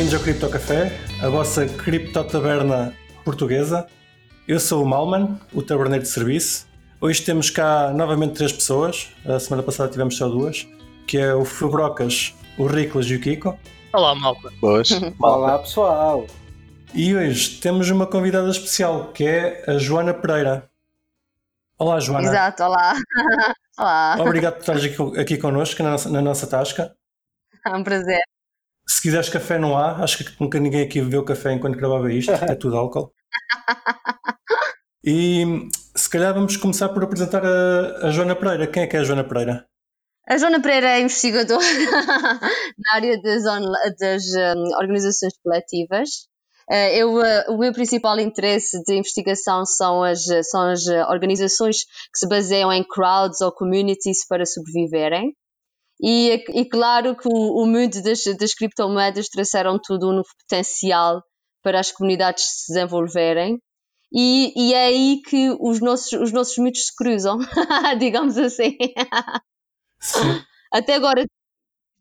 bem-vindos ao Cripto Café, a vossa cripto taberna portuguesa. Eu sou o Malman, o taberneiro de serviço. Hoje temos cá novamente três pessoas. A semana passada tivemos só duas, que é o Fubrocas, o Riclas e o Kiko. Olá, malta. Boas. Olá, pessoal. E hoje temos uma convidada especial, que é a Joana Pereira. Olá, Joana. Exato, olá. olá. Obrigado por estares aqui, aqui connosco, na nossa, na nossa tasca. É um prazer. Se quiseres café, não há. Acho que nunca ninguém aqui bebeu café enquanto gravava isto. É tudo álcool. E se calhar vamos começar por apresentar a, a Joana Pereira. Quem é que é a Joana Pereira? A Joana Pereira é investigadora na área das, das um, organizações coletivas. Uh, eu, uh, o meu principal interesse de investigação são as, são as organizações que se baseiam em crowds ou communities para sobreviverem. E, e claro que o, o mundo das, das criptomoedas trouxeram tudo um novo potencial para as comunidades se desenvolverem. E, e é aí que os nossos, os nossos mitos se cruzam, digamos assim. Sim. Até agora.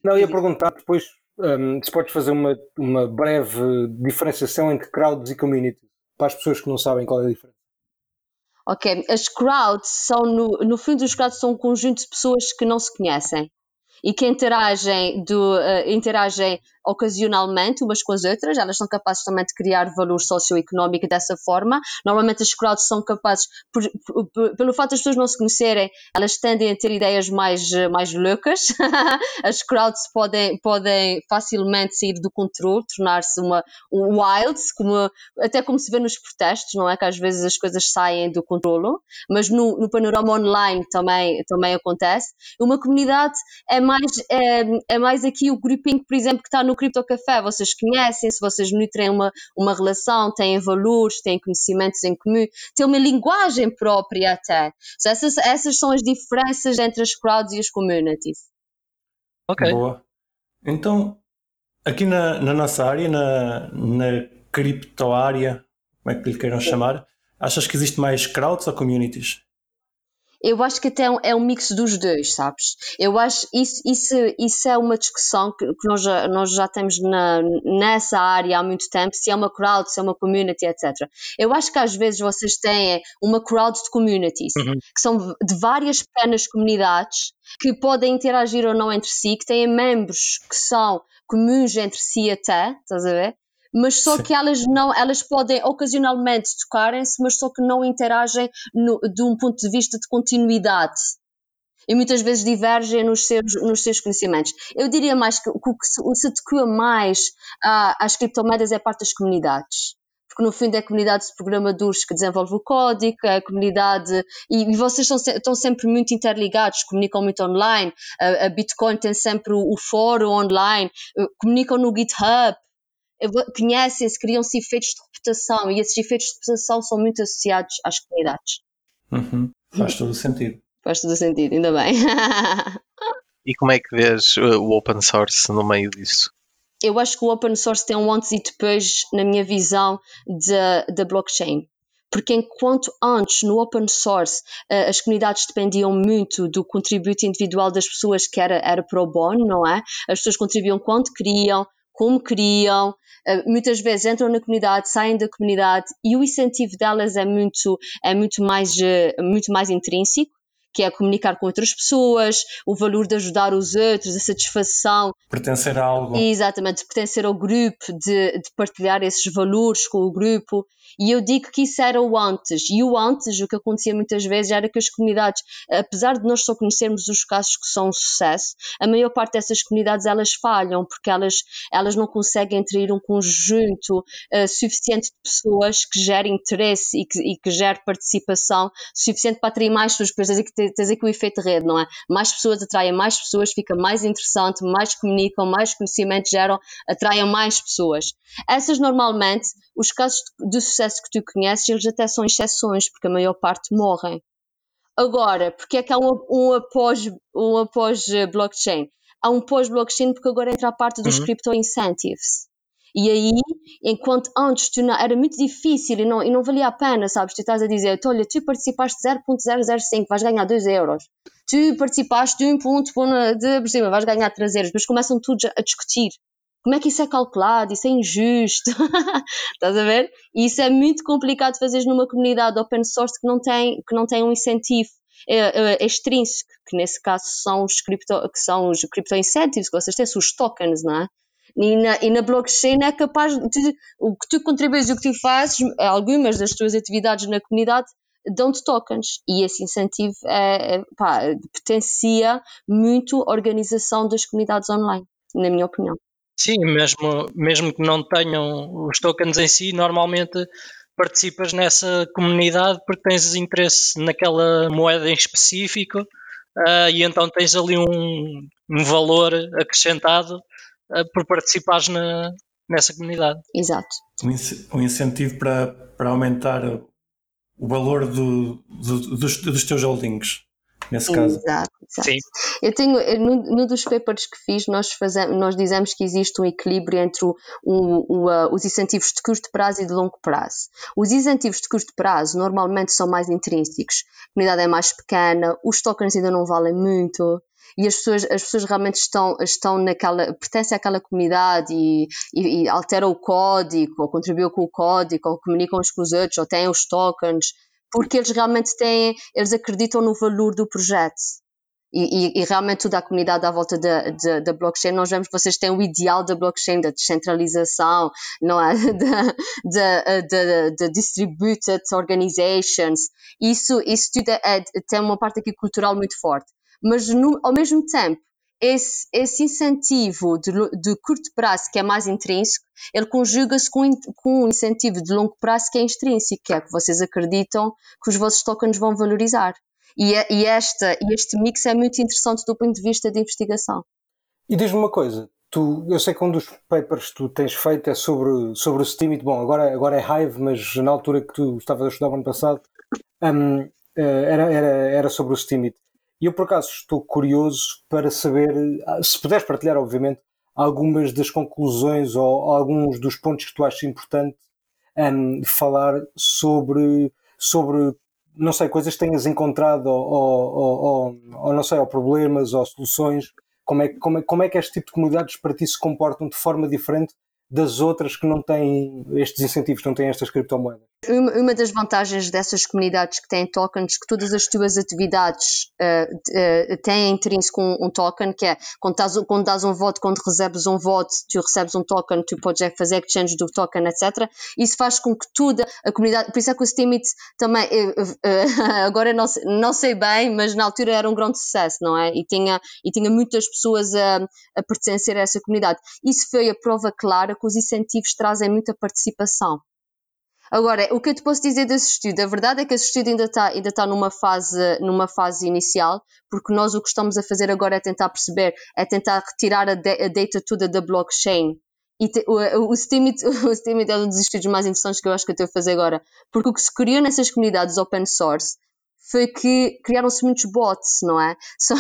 Não, ia perguntar depois um, se podes fazer uma, uma breve diferenciação entre crowds e community, para as pessoas que não sabem qual é a diferença. Ok, as crowds são, no, no fundo, os crowds são um conjunto de pessoas que não se conhecem e que interagem, do, uh, interagem ocasionalmente umas com as outras, elas são capazes também de criar valor socioeconómico dessa forma. Normalmente as crowds são capazes, por, por, pelo fato das pessoas não se conhecerem, elas tendem a ter ideias mais, mais loucas. as crowds podem, podem facilmente sair do controle, tornar-se uma um wild, como, até como se vê nos protestos, não é? Que às vezes as coisas saem do controle, mas no, no panorama online também, também acontece. Uma comunidade é mais, é, é mais aqui o grupinho, por exemplo, que está no Cripto Café, vocês conhecem, se vocês nutrem uma, uma relação, têm valores, têm conhecimentos em comum, têm uma linguagem própria até. So, essas, essas são as diferenças entre as crowds e as communities. Ok. Boa. Então, aqui na, na nossa área, na, na cripto área, como é que lhe queiram chamar, achas que existe mais crowds ou communities? Eu acho que até é um mix dos dois, sabes? Eu acho isso, isso, isso é uma discussão que, que nós, já, nós já temos na, nessa área há muito tempo, se é uma crowd, se é uma community, etc. Eu acho que às vezes vocês têm uma crowd de communities, Uhum. que são de várias pequenas comunidades que podem interagir ou não entre si, que têm membros que são comuns entre si até, estás a ver? Mas só Sim. que elas não, elas podem ocasionalmente tocarem-se, mas só que não interagem no- de um ponto de vista de continuidade. E muitas vezes divergem nos seus, nos seus conhecimentos. Eu diria mais que o que se, se adequa mais às criptomoedas é a parte das comunidades. Porque no fundo é a comunidade de programadores que desenvolve o código, é a comunidade. E, e vocês estão, estão sempre muito interligados, comunicam muito online. A, a Bitcoin tem sempre o, o fórum online, eh, comunicam no GitHub conhecem-se, criam-se efeitos de reputação e esses efeitos de reputação são muito associados às comunidades. Uhum. Faz todo o sentido. Faz todo o sentido, ainda bem. E como é que vês uh, o open source no meio disso? Eu acho que o open source tem um antes e depois, na minha visão, da da blockchain. Porque enquanto antes, no open source, eh, as comunidades dependiam muito do contributo individual das pessoas, que era, era pro bono, não é? As pessoas contribuíam quanto queriam, como queriam, eh, muitas vezes entram na comunidade, saem da comunidade e o incentivo delas é muito, é muito, mais, eh, muito mais intrínseco, que é comunicar com outras pessoas, o valor de ajudar os outros, a satisfação Pertencer a algo. Exatamente, pertencer ao grupo, de, de partilhar esses valores com o grupo. E eu digo que isso era o antes. E o antes, o que acontecia muitas vezes era que as comunidades, apesar de nós só conhecermos os casos que são um sucesso, a maior parte dessas comunidades elas falham porque elas, elas não conseguem atrair um conjunto uh, suficiente de pessoas que gerem interesse e que, e que gere participação suficiente para atrair mais pessoas. Depois tens tens aqui o efeito de rede, não é? Mais pessoas atraem mais pessoas, fica mais interessante, mais comunicam, mais conhecimento geram, atraem mais pessoas. Essas normalmente, os casos de sucesso que tu conheces, eles até são exceções, porque a maior parte morrem. Agora, porque é que há um, um após, um após eh, blockchain? Há um pós-blockchain porque agora entra a parte dos Uhum. crypto incentives. E aí, enquanto antes tu não- era muito difícil e não, e não valia a pena, sabes? Tu estás a dizer, "Tu, olha, tu participaste de 0.005, vais ganhar 2 euros. Tu participaste de um ponto de por cima, vais ganhar 3 euros. Depois começam todos a discutir como é que isso é calculado? Isso é injusto. Estás a ver? E isso é muito complicado de fazer numa comunidade open source que não tem, que não tem um incentivo é, é, extrínseco, que nesse caso são os cripto, que são os crypto incentives, que vocês têm, são os tokens, não é? E na, e na blockchain é capaz de o que tu contribuis e o que tu fazes, algumas das tuas atividades na comunidade dão-te tokens e esse incentivo é, é, pá, potencia muito a organização das comunidades online, na minha opinião. Sim, mesmo, mesmo que não tenham os tokens em si, normalmente participas nessa comunidade porque tens interesse naquela moeda em específico uh, e então tens ali um, um valor acrescentado uh, por participares na, nessa comunidade. Exato. Um, incentivo para, para aumentar o valor do, do, dos, dos teus holdings nesse caso. Exato, exato. Sim. Eu tenho, no, dos papers que fiz, nós, fazemos, nós dizemos que existe um equilíbrio entre o, o, o, uh, os incentivos de curto prazo e de longo prazo. Os incentivos de curto prazo normalmente são mais intrínsecos, a comunidade é mais pequena, os tokens ainda não valem muito, e as pessoas, as pessoas realmente estão, estão naquela, pertencem àquela comunidade e, e, e alteram o código, ou contribuem com o código, ou comunicam uns com os outros, ou têm os tokens, porque eles realmente têm, eles acreditam no valor do projeto. E, e, e, realmente toda a comunidade à volta da, da, da, blockchain, nós vemos vocês têm o ideal da blockchain, da descentralização, não é? Da, distributed organizations. Isso, isso tudo é, tem uma parte aqui cultural muito forte. Mas no, ao mesmo tempo, esse, esse incentivo de, de, curto prazo, que é mais intrínseco, ele conjuga-se com, com um incentivo de longo prazo que é extrínseco, que é que vocês acreditam que os vossos tokens vão valorizar. E, é, e, esta, este mix é muito interessante do ponto de vista de investigação. E diz-me uma coisa, tu, eu sei que um dos papers que tu tens feito é sobre, sobre o Steam, e, bom, agora, agora é Hive, mas na altura que tu estavas a estudar no ano passado, um, eh, era, era, era sobre o Steam. E eu, por acaso, estou curioso para saber, ah, se puderes partilhar, obviamente, algumas das conclusões ou alguns dos pontos que tu achas importante um, falar sobre, sobre, não sei, coisas que tenhas encontrado ou, ou, ou, ou não sei, ou problemas ou soluções. Como é, como, é, como é que este tipo de comunidades para ti se comportam de forma diferente das outras que não têm estes incentivos, não têm estas criptomoedas? Uma das vantagens dessas comunidades que têm tokens que todas as tuas atividades uh, uh, têm intrínseco um, um, token, que é quando dás, quando dás um voto, quando recebes um voto, tu recebes um token, tu podes é fazer exchange do token, etc. Isso faz com que toda a comunidade, por isso é que o Steemit também, uh, agora não não sei bem, mas na altura era um grande sucesso, não é? E tinha, e tinha muitas pessoas a, a pertencer a essa comunidade. Isso foi a prova clara que os incentivos trazem muita participação. Agora, o que eu te posso dizer desse estudo? A verdade é que esse estudo ainda está ainda tá numa, fase, numa fase inicial, porque nós o que estamos a fazer agora é tentar perceber, é tentar retirar a, de, a data toda da blockchain. E te, o, o, Steemit, o é um dos estudos mais interessantes que eu acho que eu estou a fazer agora, porque o que se criou nessas comunidades open source foi que criaram-se muitos bots, não é? Só,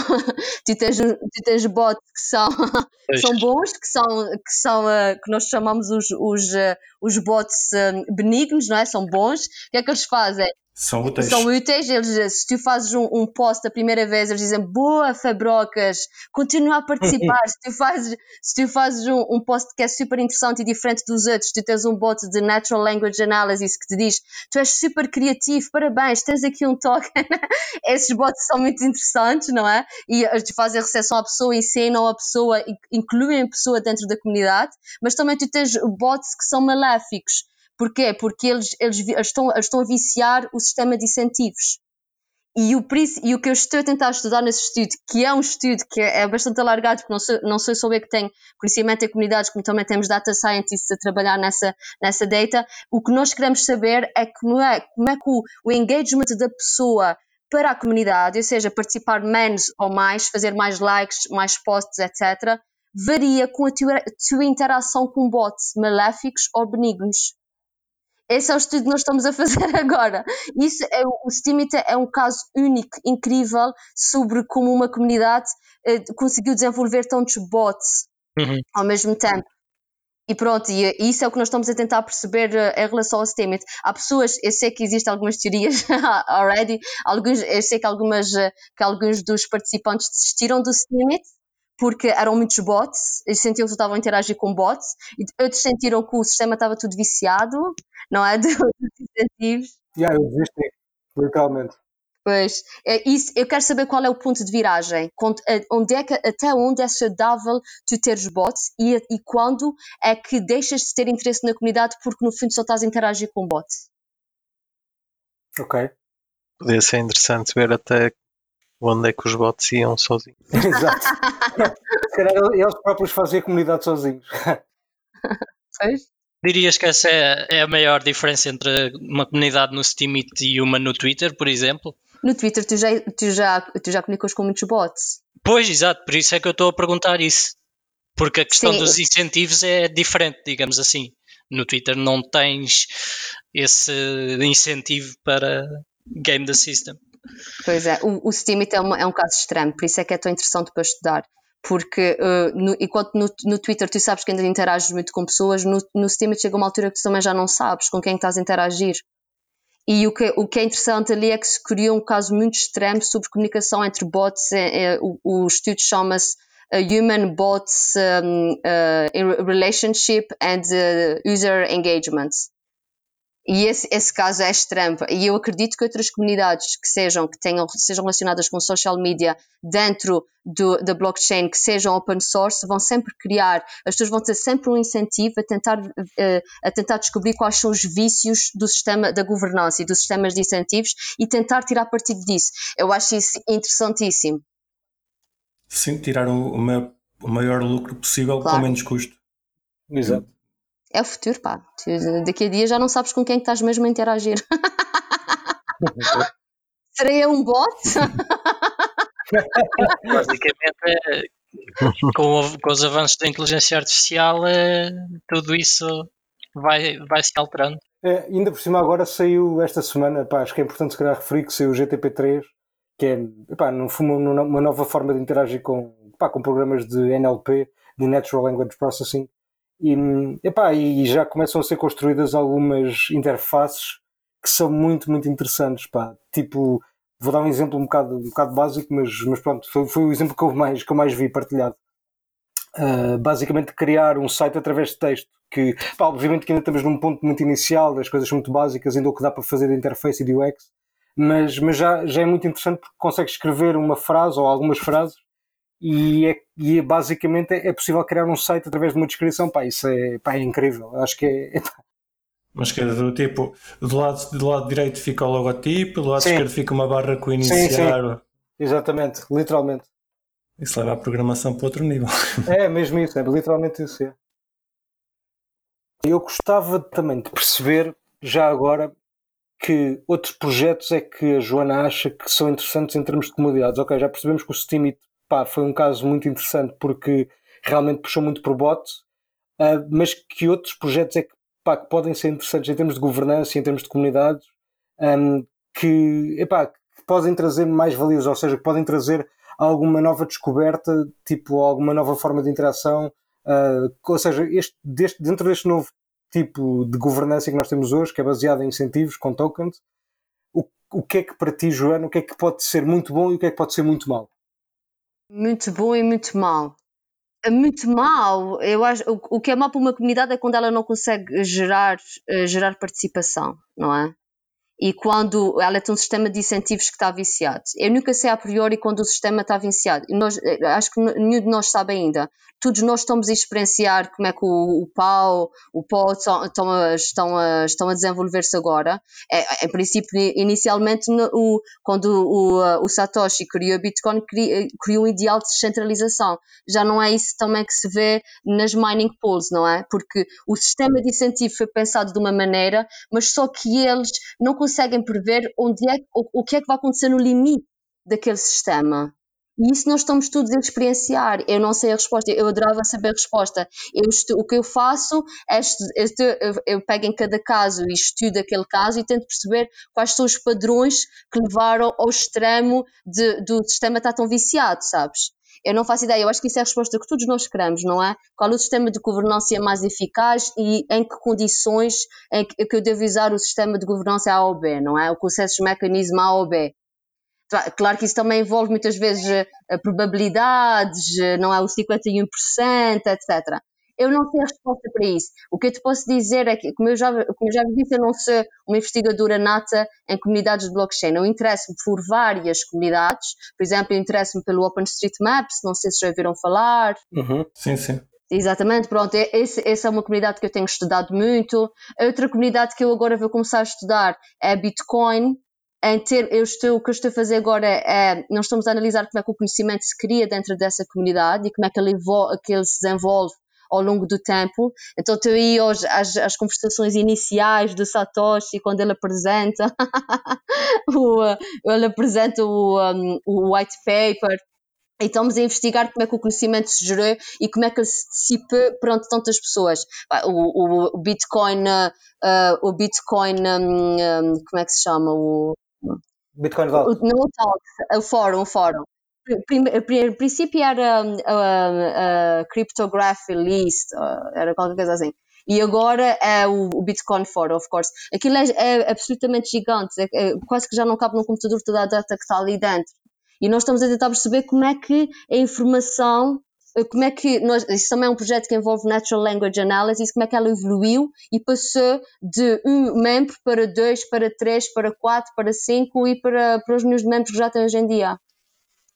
tu, tens, tu tens bots que são, são bons, que são, que são uh, que nós chamamos os, os, uh, os bots um, benignos, não é? São bons. O que é que eles fazem? São úteis. São úteis. Eles, se tu fazes um, um post a primeira vez, eles dizem boa, Fabrocas, continua a participar. se tu fazes, se tu fazes um, um, post que é super interessante e diferente dos outros, tu tens um bot de Natural Language Analysis que te diz tu és super criativo, parabéns, tens aqui um token. Esses bots são muito interessantes, não é? E tu fazem a recepção à pessoa, ensinam a pessoa, incluem a pessoa dentro da comunidade, mas também tu tens bots que são maléficos Porquê? Porque eles, eles estão, estão a viciar o sistema de incentivos. E o, e o que eu estou a tentar estudar nesse estudo, que é um estudo que é bastante alargado, porque não sou, não sou só eu que tenho conhecimento em comunidades, como também temos data scientists a trabalhar nessa, nessa data, o que nós queremos saber é como é, como é que o, o engagement da pessoa para a comunidade, ou seja, participar menos ou mais, fazer mais likes, mais posts, etc., varia com a tua, tua interação com bots maléficos ou benignos. Esse é o estudo que nós estamos a fazer agora. Isso é, o Steemit é um caso único, incrível, sobre como uma comunidade eh, conseguiu desenvolver tantos bots uhum. ao mesmo tempo. E pronto, e, e isso é o que nós estamos a tentar perceber uh, em relação ao Steemit. Há pessoas, eu sei que existem algumas teorias already, alguns, eu sei que, algumas, uh, que alguns dos participantes desistiram do Steemit, porque eram muitos bots, eles sentiam que estavam a interagir com bots, e outros sentiram que o sistema estava tudo viciado, não é? Dos incentivos. Yeah, eu desisti, literalmente. Pois, é isso, eu quero saber qual é o ponto de viragem, eh, onde é que, até onde é saudável tu teres bots e, e quando é que deixas de ter interesse na comunidade porque no fundo só estás a interagir com bots. Ok. Podia ser interessante ver até onde é que os bots iam sozinhos. Exato. Se calhar eles próprios fazem a comunidade sozinhos. Pois? Dirias que essa é, é a maior diferença entre uma comunidade no Steam e uma no Twitter, por exemplo? No Twitter tu já, tu já, tu já comunicas com muitos bots. Pois, exato, por isso é que eu estou a perguntar isso. Porque a questão Sim. dos incentivos é diferente, digamos assim. No Twitter não tens esse incentivo para game the system. Pois é, o, o Steam é, uma, é um caso extremo, por isso é que é tão interessante para estudar. Porque uh, no, enquanto no, no Twitter tu sabes que ainda interages muito com pessoas, no, no Steam chega uma altura que tu também já não sabes com quem estás a interagir. E o que, o que é interessante ali é que se criou um caso muito extremo sobre comunicação entre bots. É, é, o, o estudo chama-se Human Bots um, uh, Relationship and uh, User Engagement. E esse, esse caso é extremo. E eu acredito que outras comunidades que sejam, que tenham, sejam relacionadas com social media dentro do, da blockchain, que sejam open source, vão sempre criar, as pessoas vão ter sempre um incentivo a tentar, uh, a tentar descobrir quais são os vícios do sistema da governança e dos sistemas de incentivos e tentar tirar partido disso. Eu acho isso interessantíssimo. Sim, tirar o, o maior lucro possível Claro. com menos custo. Exato. É o futuro, pá. Tu, daqui a dia já não sabes com quem é que estás mesmo a interagir. Serei eu um bot? Basicamente, é, com, o- com os avanços da inteligência artificial, é, tudo isso vai, vai se alterando. É, ainda por cima agora saiu esta semana, pá, acho que é importante se calhar referir que saiu o GTP3, que é, epá, no fundo uma, uma nova forma de interagir com, pá, com programas de NLP, de Natural Language Processing, e, epá, e já começam a ser construídas algumas interfaces que são muito, muito interessantes, pá, tipo, vou dar um exemplo um bocado, um bocado básico, mas, mas pronto, foi, foi o exemplo que eu mais, que eu mais vi partilhado. Uh, basicamente criar um site através de texto que, pá, obviamente que ainda estamos num ponto muito inicial, as coisas muito básicas, ainda o que dá para fazer de interface e de UX, mas, mas já, já é muito interessante porque consegue escrever uma frase ou algumas frases e, é, e é, basicamente é, possível criar um site através de uma descrição, pá, isso é, pá, é incrível, acho que é, é Mas que é do tipo, do lado, do lado direito fica o logotipo, do lado Sim. esquerdo fica uma barra com o Sim, iniciar. exatamente, literalmente. Isso leva a programação para outro nível. É mesmo isso, é literalmente isso. É. Eu gostava também de perceber, já agora, que outros projetos é que a Joana acha que são interessantes em termos de comodidades. Ok, já percebemos que o Steam pá, foi um caso muito interessante porque realmente puxou muito por bot, uh, mas que outros projetos é que, pá, que podem ser interessantes em termos de governança em termos de comunidades um, que, epá, que podem trazer mais valias, ou seja, que podem trazer alguma nova descoberta, tipo alguma nova forma de interação, uh, ou seja, este, deste, dentro deste novo tipo de governança que nós temos hoje, que é baseado em incentivos com tokens, o, o que é que para ti, Joana, o que é que pode ser muito bom e o que é que pode ser muito mau? Muito bom e muito mau. Muito mau, eu acho, o, o que é mau para uma comunidade é quando ela não consegue gerar, uh, gerar participação, não é? E quando ela tem um sistema de incentivos que está viciado. Eu nunca sei a priori quando o sistema está viciado. Nós, acho que nenhum de nós sabe ainda. Todos nós estamos a experienciar como é que o, o pau, o pó estão, estão, a, estão, a, desenvolver-se agora. É, em princípio, inicialmente, no, o, quando o, o, Satoshi criou o Bitcoin, criou, criou um ideal de descentralização. Já não é isso também que se vê nas mining pools, não é? Porque o sistema de incentivo foi pensado de uma maneira, mas só que eles não conseguem prever onde é, o, o que é que vai acontecer no limite daquele sistema. E isso nós estamos todos a experienciar. Eu não sei a resposta, eu adorava saber a resposta. Eu o que eu faço é eu, eu pego em cada caso e estudo aquele caso e tento perceber quais são os padrões que levaram ao extremo de, do sistema estar tão viciado, sabes? Eu não faço ideia, eu acho que isso é a resposta que todos nós queremos, não é? Qual é o sistema de governança mais eficaz e em que condições é que eu devo usar o sistema de governança A ou B, não é? O consenso mecanismo A ou B. Claro que isso também envolve muitas vezes eh, probabilidades, eh, não é o 51%, etc. Eu não sei a resposta para isso. O que eu te posso dizer é que, como eu já, como eu já disse, eu não sou uma investigadora nata em comunidades de blockchain. Eu interesso-me por várias comunidades. Por exemplo, eu interesso-me pelo OpenStreetMaps, não sei se já ouviram falar. Uhum. Sim, sim. Exatamente, pronto, esse, essa é uma comunidade que eu tenho estudado muito. A outra comunidade que eu agora vou começar a estudar é Bitcoin. Em ter, eu estou, o que eu estou a fazer agora é, nós estamos a analisar como é que o conhecimento se cria dentro dessa comunidade e como é que ele, que ele se desenvolve ao longo do tempo. Então estou aí hoje às, às conversações iniciais do Satoshi, quando ele apresenta, o, ele apresenta o, um, o white paper, e estamos a investigar como é que o conhecimento se gerou e como é que ele se dissipa perante tantas pessoas. O, o, o Bitcoin, uh, o Bitcoin, um, um, como é que se chama? O, Bitcoin Vault. O, não o Talks, o fórum, o fórum. Em princípio era a, a, Cryptography List, era qualquer coisa assim. E agora é o, o Bitcoin Forum, of course. Aquilo é, é absolutamente gigante, é, é, quase que já não cabe num computador toda a data que está ali dentro. E nós estamos a tentar perceber como é que a informação como é que nós, isso também é um projeto que envolve Natural Language Analysis, como é que ela evoluiu e passou de um membro para dois, para três, para quatro, para cinco e para, para os meus membros que já têm hoje em dia.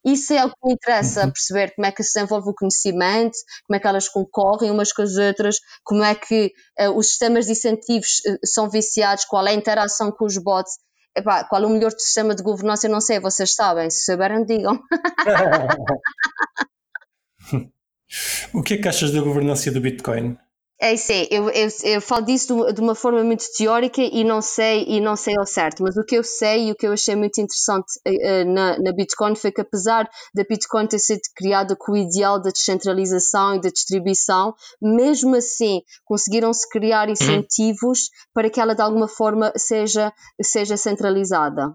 Isso é o que me interessa, uhum. perceber como é que se desenvolve o conhecimento, como é que elas concorrem umas com as outras, como é que uh, os sistemas de incentivos uh, são viciados, qual é a interação com os bots. Epá, qual é o melhor sistema de governança? Eu não sei, vocês sabem. Se souberem, digam. o que é que achas da governança do Bitcoin? É isso, é, eu, eu, eu falo disso de, uma forma muito teórica e não sei e não sei ao certo, mas o que eu sei e o que eu achei muito interessante uh, na, na Bitcoin foi que apesar da Bitcoin ter sido criada com o ideal da descentralização e da distribuição, mesmo assim conseguiram-se criar incentivos para que ela de alguma forma seja, seja centralizada.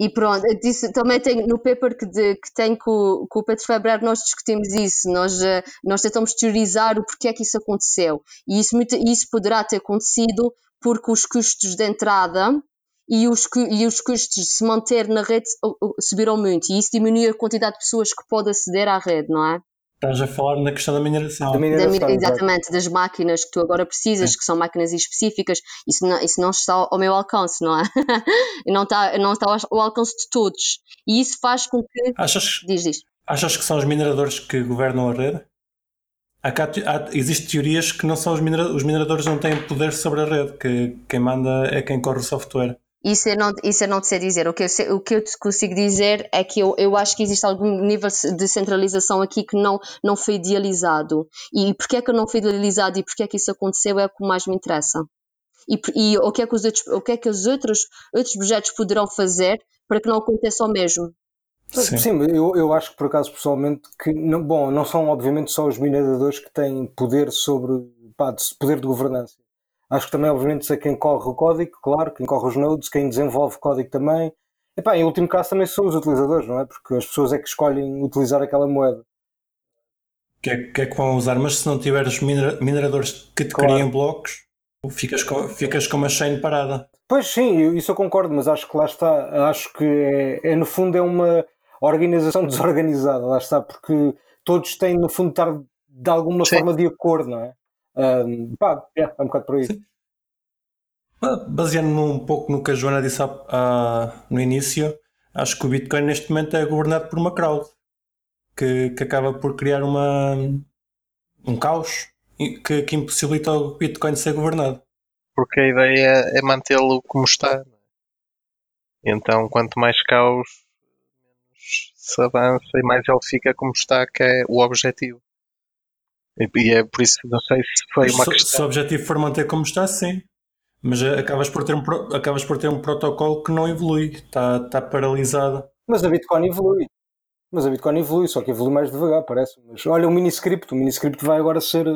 E pronto, disse, também tenho no paper que, de, que tenho com, com o Pedro Febrer, nós discutimos isso, nós, eh, nós tentamos teorizar o porquê é que isso aconteceu. E isso, isso poderá ter acontecido porque os custos de entrada e os, e os custos de se manter na rede subiram muito, e isso diminui a quantidade de pessoas que podem aceder à rede, não é? Estás a falar na questão da mineração. Da mineração da, exatamente, das máquinas que tu agora precisas, que são máquinas específicas, isso não, isso não está ao meu alcance, não é? não, está, não está ao alcance de todos. E isso faz com que. Achas, diz, diz. achas que são os mineradores que governam a rede? Há, há, existem teorias que não são os mineradores, os mineradores não têm poder sobre a rede, que quem manda é quem corre o software. Isso eu não, isso eu não te sei dizer. O que eu, sei, o que eu te consigo dizer é que eu, eu acho que existe algum nível de centralização aqui que não, não foi idealizado. E porquê é que não foi idealizado e porquê é que isso aconteceu é o que mais me interessa. E, e o que é que os outros, o que é que os outros, outros projetos poderão fazer para que não aconteça o mesmo. Sim, Sim eu, eu acho que por acaso pessoalmente que não, bom, não são obviamente só os mineradores que têm poder sobre pá, poder de governança Acho que também, obviamente, sei quem corre o código, claro, quem corre os nodes, quem desenvolve código também. E pá, em último caso também são os utilizadores, não é? Porque as pessoas é que escolhem utilizar aquela moeda. Que é que, é que vão usar, mas se não tiveres mineradores que te claro. criem blocos, ficas com, ficas com uma chain parada. Pois sim, isso eu concordo, mas acho que lá está, acho que é, é no fundo é uma organização desorganizada, lá está, porque todos têm no fundo estar de alguma sim. forma de acordo, não é? Um, pá, é, é um bocado por aí. Sim. Baseando-me um pouco no que a Joana disse no início, acho que o Bitcoin neste momento é governado por uma crowd que, que acaba por criar uma, um caos que, que impossibilita o Bitcoin ser governado. Porque a ideia é mantê-lo como está. Então, quanto mais caos, menos se avança e mais ele fica como está, que é o objetivo. E é por isso, não sei se foi uma se, questão. Se o objetivo for manter como está, sim. Mas acabas por ter um, acabas por ter um protocolo que não evolui, está, está paralisado. Mas a Bitcoin evolui. Mas a Bitcoin evolui, só que evolui mais devagar, parece. Mas olha o miniscript, o miniscript vai agora ser.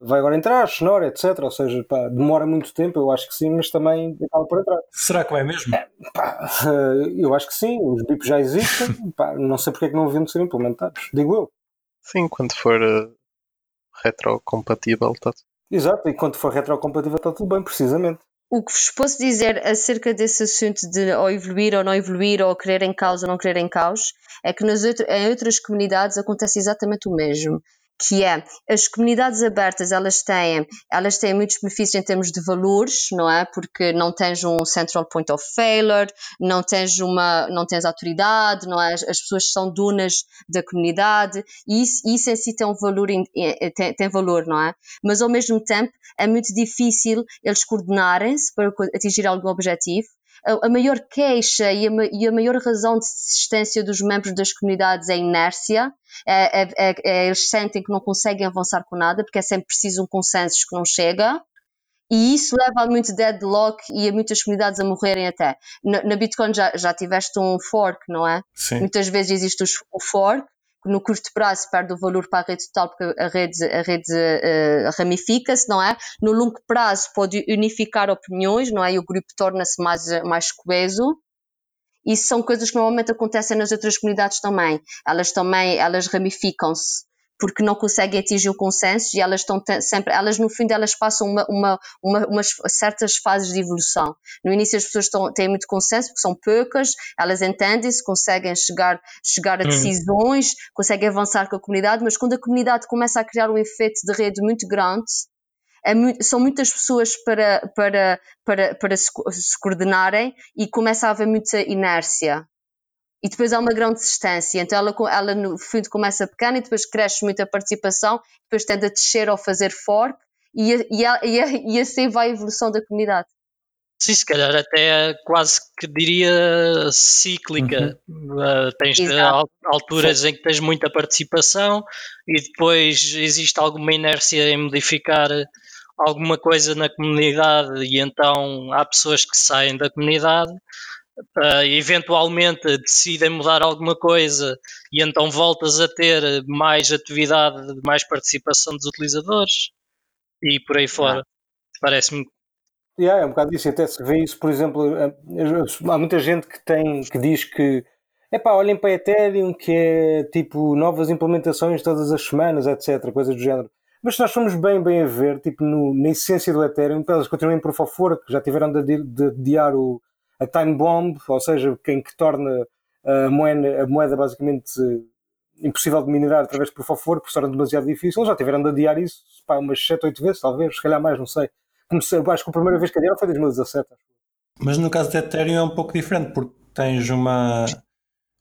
Vai agora entrar, Schnorr, etc. Ou seja, pá, demora muito tempo, eu acho que sim, mas também acaba por entrar. Será que vai mesmo? É, pá, eu acho que sim, os BIPs já existem, pá, não sei porque é que não haviam de ser implementados, digo eu. Sim, quando for retrocompatível, está Exato, e quando for retrocompatível está tudo bem, precisamente. o que vos posso dizer acerca desse assunto de ou evoluir ou não evoluir, ou querer em caos ou não querer em caos, é que nas outro, em outras comunidades acontece exatamente o mesmo que é as comunidades abertas elas têm elas têm muitos benefícios em termos de valores não é? Porque não tens um central point of failure não tens uma não tens autoridade não é? As, as pessoas são donas da comunidade e isso, isso em si tem um valor tem, tem valor não é? Mas ao mesmo tempo é muito difícil eles coordenarem-se para atingir algum objetivo a, maior queixa e a, e a, maior razão de existência dos membros das comunidades é a inércia, é, é, é, é, eles sentem que não conseguem avançar com nada, porque é sempre preciso um consenso que não chega, e isso leva a muito deadlock e a muitas comunidades a morrerem até. Na, na Bitcoin já, já tiveste um fork, não é? Sim. Muitas vezes existe o fork, no curto prazo perde o valor para a rede total porque a rede, a rede uh, ramifica-se, não é? No longo prazo pode unificar opiniões, não é? E o grupo torna-se mais, mais coeso. Isso são coisas que normalmente acontecem nas outras comunidades também. Elas também, elas ramificam-se porque não conseguem atingir o consenso e elas estão sempre, elas no fim elas passam uma, uma, uma, umas certas fases de evolução. No início as pessoas estão, têm muito consenso porque são poucas, elas entendem-se, conseguem chegar, chegar a hum. decisões, conseguem avançar com a comunidade, mas quando a comunidade começa a criar um efeito de rede muito grande, é são muitas pessoas para, para, para, para se coordenarem e começa a haver muita inércia e depois há uma grande distância. Então ela, ela no fundo começa pequena e depois cresce muito a participação, depois tende a descer ao fazer fork e, e, e, e assim vai a evolução da comunidade. Sim, se calhar até quase que diria cíclica. Uhum. Uh, tens Exato. alturas Sim. em que tens muita participação e depois existe alguma inércia em modificar alguma coisa na comunidade e então há pessoas que saem da comunidade uh, eventualmente decidem mudar alguma coisa e então voltas a ter mais atividade, mais participação dos utilizadores e por aí fora. Ah. Parece-me. Yeah, é um bocado isso, até se vê isso, por exemplo, há muita gente que tem que diz que epá, olhem para a Ethereum que é tipo novas implementações todas as semanas, etc, coisas do género. Mas se nós formos bem, bem a ver, tipo no, na essência do Ethereum, elas continuam em Proof of Work, já tiveram de, de adiar o, a time bomb, ou seja, quem que torna a moeda, a moeda basicamente impossível de minerar através de proof of work, porque se torna demasiado difícil. Já tiveram de adiar isso pá, umas 7, 8 vezes, talvez, se calhar mais, não sei. Comecei, acho que a primeira vez que adiaram foi em 2017. Mas no caso da Ethereum é um pouco diferente, porque tens uma,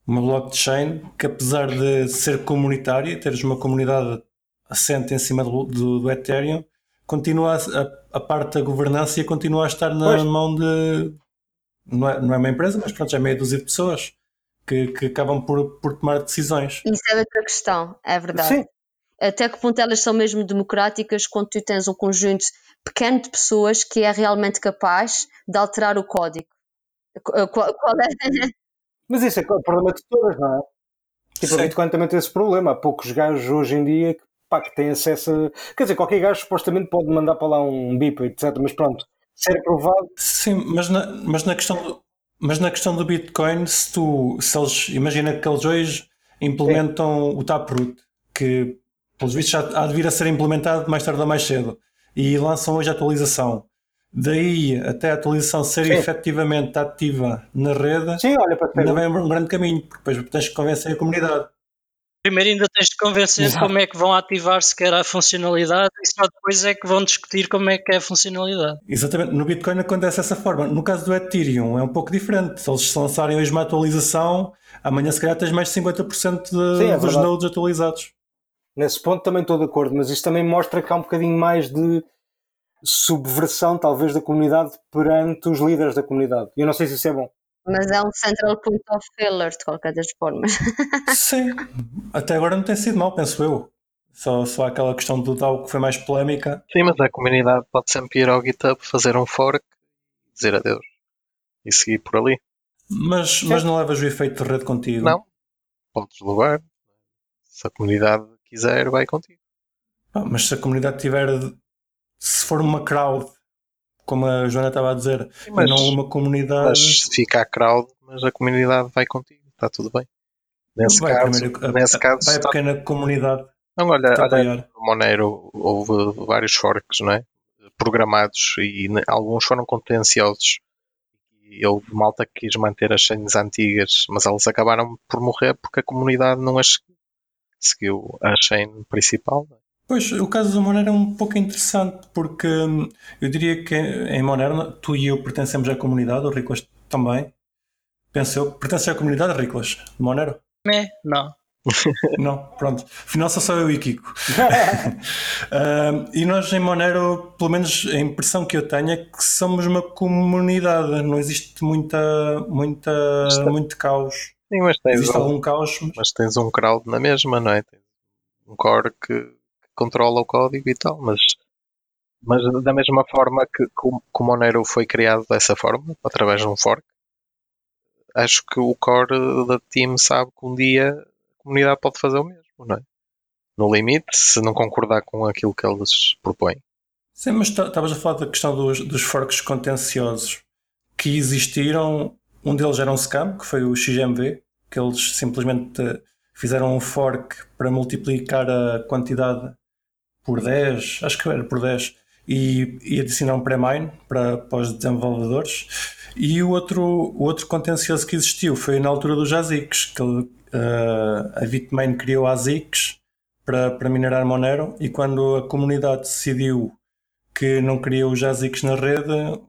uma blockchain que, apesar de ser comunitária, teres uma comunidade assente em cima do, do, do Ethereum, continua a, a, parte da governança continua a estar na pois. mão de, não é, não é uma empresa, mas pronto, já é meia dúzia de pessoas que, que acabam por, por tomar decisões. Isso é outra questão, é verdade. Sim. Até que ponto elas são mesmo democráticas quando tu tens um conjunto pequeno de pessoas que é realmente capaz de alterar o código? Qual, qual é? Mas isso é o problema de todas, não é? Tipo, a Bitcoin também tem esse problema. Há poucos gajos hoje em dia que, pá, que têm acesso a. Quer dizer, qualquer gajo supostamente pode mandar para lá um BIP, etc. Mas pronto, ser aprovado. Sim, mas na, mas na questão do, mas na questão do Bitcoin, se tu se eles imagina que eles hoje implementam o Taproot, que pelos vistos já há de vir a ser implementado mais tarde ou mais cedo, e lançam hoje a atualização. Daí até a atualização ser Sim. efetivamente ativa na rede, Sim, olha, para ainda um grande caminho, porque depois tens que convencer a comunidade. Primeiro ainda tens de convencer Exato. como é que vão ativar sequer a funcionalidade e só depois é que vão discutir como é que é a funcionalidade. Exatamente, no Bitcoin acontece dessa forma. No caso do Ethereum é um pouco diferente. Se eles lançarem hoje uma atualização, amanhã se calhar tens mais de 50% de, Sim, é dos nodes atualizados. Nesse ponto também estou de acordo, mas isto também mostra que há um bocadinho mais de subversão, talvez, da comunidade perante os líderes da comunidade. E eu não sei se isso é bom. Mas é um central point of failure de qualquer das formas. Sim, até agora não tem sido mal, penso eu. Só, só aquela questão do DAO que foi mais polémica. Sim, mas a comunidade pode sempre ir ao GitHub fazer um fork, dizer adeus e seguir por ali. Mas, mas não levas o efeito de rede contigo? Não, podes levar. Se a comunidade quiser, vai contigo. Ah, mas se a comunidade tiver. Se for uma crowd como a Joana estava a dizer, mas, não uma comunidade. Mas fica a crowd, mas a comunidade vai contigo, está tudo bem. Nesse vai caso, primeiro, nesse a, caso vai a pequena comunidade. Não, olha, olha no Monero houve vários forks, não é? programados e alguns foram contenciosos. E houve malta que quis manter as chains antigas, mas elas acabaram por morrer porque a comunidade não as seguiu a chain principal. É? Pois, o caso do Monero é um pouco interessante porque hum, eu diria que em Monero tu e eu pertencemos à comunidade, o Riclas também. Penso eu, pertence à comunidade, Riclas, de Monero? É, não. Não, pronto. Afinal só sou eu e Kiko. uh, e nós em Monero, pelo menos a impressão que eu tenho é que somos uma comunidade. Não existe muita, muita, muito caos. Sim, mas tens existe um, algum caos. Mas... mas... tens um crowd na mesma, não é? Tens um core que controla o código e tal, mas, mas da mesma forma que, que o Monero foi criado dessa forma, através de um fork, acho que o core da team sabe que um dia comunidade pode fazer o mesmo, não é? No limite, se não concordar com aquilo que eles propõem. Sim, mas estavas a falar da questão dos, dos forks contenciosos que existiram. Um deles era um scam, que foi o XMV, que eles simplesmente fizeram um fork para multiplicar a quantidade por 10, acho que era por 10, e, e adicionar um pré-mine para, para os desenvolvedores. E o outro, o outro contencioso que existiu foi na altura dos ASICs, que uh, a Bitmain criou ASICs para, para minerar Monero e quando a comunidade decidiu que não queria os ASICs na rede,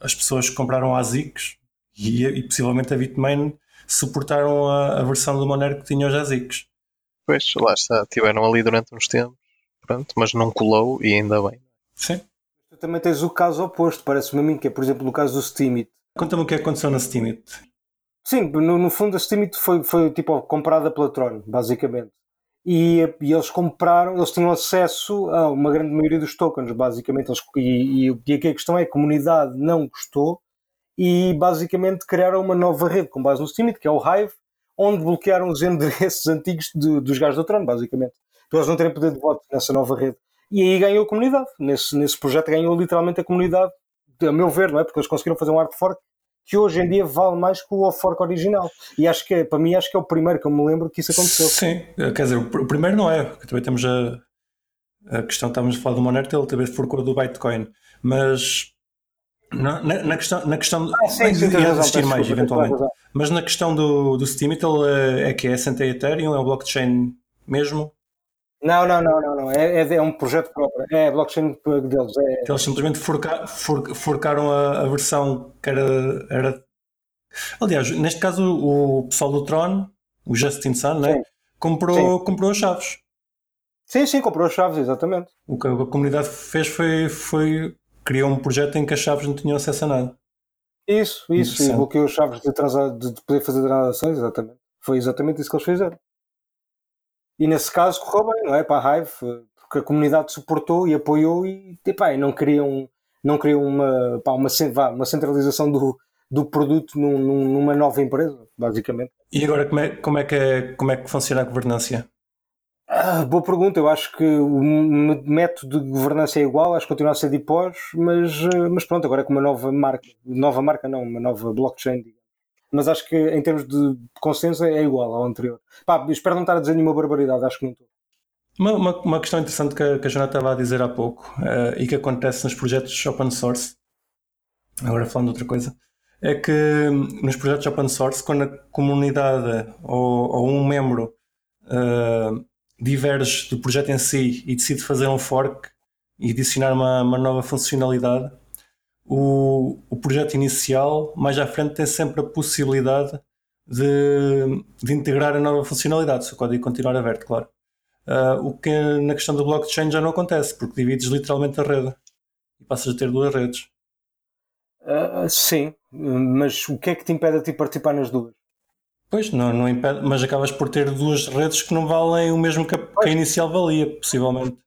as pessoas compraram ASICs e, e possivelmente a Bitmain suportaram a, a, versão do Monero que tinha os ASICs. Pois, lá está, estiveram ali durante uns tempos, pronto, mas não colou e ainda bem. Sim. Tu também tens o caso oposto, parece-me a mim, que é, por exemplo, no caso do Steemit. Conta-me o que aconteceu na Steemit. Sim, no, no fundo a Steemit foi, foi tipo comprada pela Tron, basicamente. E, e, eles compraram, eles tinham acesso a uma grande maioria dos tokens, basicamente. Eles, e, e, e aqui a questão é: a comunidade não gostou e basicamente criaram uma nova rede com base no Steemit, que é o Hive, onde bloquearam os endereços antigos de, dos gajos da Tron, basicamente. Para eles não terem poder de voto nessa nova rede. E aí ganhou a comunidade. Nesse, nesse projeto ganhou literalmente a comunidade, a meu ver, não é? Porque eles conseguiram fazer um hard fork que hoje em dia vale mais que o fork original. E acho que, é, para mim, acho que é o primeiro que eu me lembro que isso aconteceu. Sim, quer dizer, o primeiro não é, porque também temos a, a questão, estávamos a falar do Monero, ele também forcou do Bitcoin, mas na, na, na, questão, na questão ah, sim, sim, ia existir mais eventualmente, mas na questão do, do Steam, ele é, é que é assente Ethereum, é um blockchain mesmo? Não, não, não, não, não. É, é, é um projeto próprio. É blockchain deles. É... Eles simplesmente forca, for, forcaram a, a, versão que era, era. Aliás, neste caso, o pessoal do Tron, o Justin Sun, né? comprou, comprou as chaves. Sim, sim, comprou as chaves, exatamente. O que a comunidade fez foi, foi criou um projeto em que as chaves não tinham acesso a nada. Isso, isso, e bloqueou as chaves de, de, de poder fazer transações, exatamente. Foi exatamente isso que eles fizeram. E nesse caso correu bem, não é? Para a Hive, porque a comunidade suportou e apoiou e, epá, não queriam, não queriam uma, pá, uma, uma centralização do, do produto num, numa nova empresa, basicamente. E agora como é, como é, que, é, como é que funciona a governança? Ah, boa pergunta, eu acho que o método de governança é igual, acho que continua a ser de pós, mas, mas pronto, agora é com uma nova marca, nova marca não, uma nova blockchain, digamos mas acho que em termos de consenso é igual ao anterior. Pá, espero não estar a dizer nenhuma barbaridade, acho que não estou. Uma, uma, uma, questão interessante que a, que a Joana estava a dizer há pouco uh, e que acontece nos projetos open source, agora falando de outra coisa, é que hum, nos projetos open source, quando a comunidade ou, ou um membro uh, diverge do projeto em si e decide fazer um fork e adicionar uma, uma nova funcionalidade, o, o projeto inicial, mais à frente, tem sempre a possibilidade de, de integrar a nova funcionalidade, se o código continuar aberto, claro. Uh, o que na questão do blockchain já não acontece, porque divides literalmente a rede e passas a ter duas redes. Uh, sim, mas o que é que te impede a ti participar nas duas? Pois, não, não impede, mas acabas por ter duas redes que não valem o mesmo que a, que a inicial valia, possivelmente.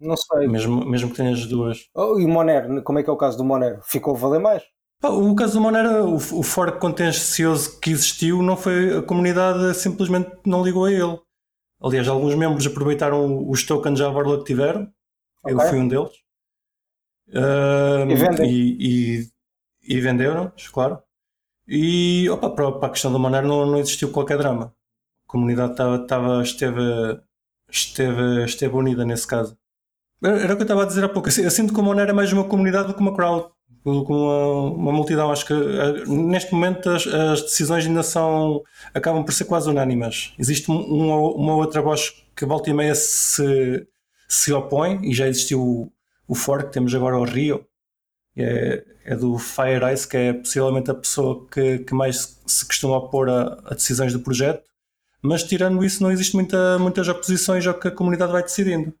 Não sei. Mesmo, mesmo que tenhas duas. Oh, e o Monero, como é que é o caso do Monero? Ficou a valer mais? O caso do Monero, o, o fork contencioso que existiu, não foi a comunidade simplesmente não ligou a ele. Aliás, alguns membros aproveitaram os tokens já Java que tiveram. Okay. Eu fui um deles. E, vendem. e, e, e venderam-nos, claro. E opa, para, a questão do Monero não, não existiu qualquer drama. A comunidade estava, estava, esteve, esteve, esteve unida nesse caso. Era o que eu estava a dizer há pouco. Eu sinto que o Monero é mais uma comunidade do que uma crowd, do que uma, uma multidão. Acho que eh, neste momento as, as, decisões ainda são. acabam por ser quase unânimas. Existe uma, uma outra voz que volta e meia se, se opõe, e já existiu o, o fork, temos agora o Rio, é, é do Fire Ice, que é possivelmente a pessoa que, que mais se costuma opor a, a decisões do projeto. Mas tirando isso, não existe muita, muitas oposições ao que a comunidade vai decidindo.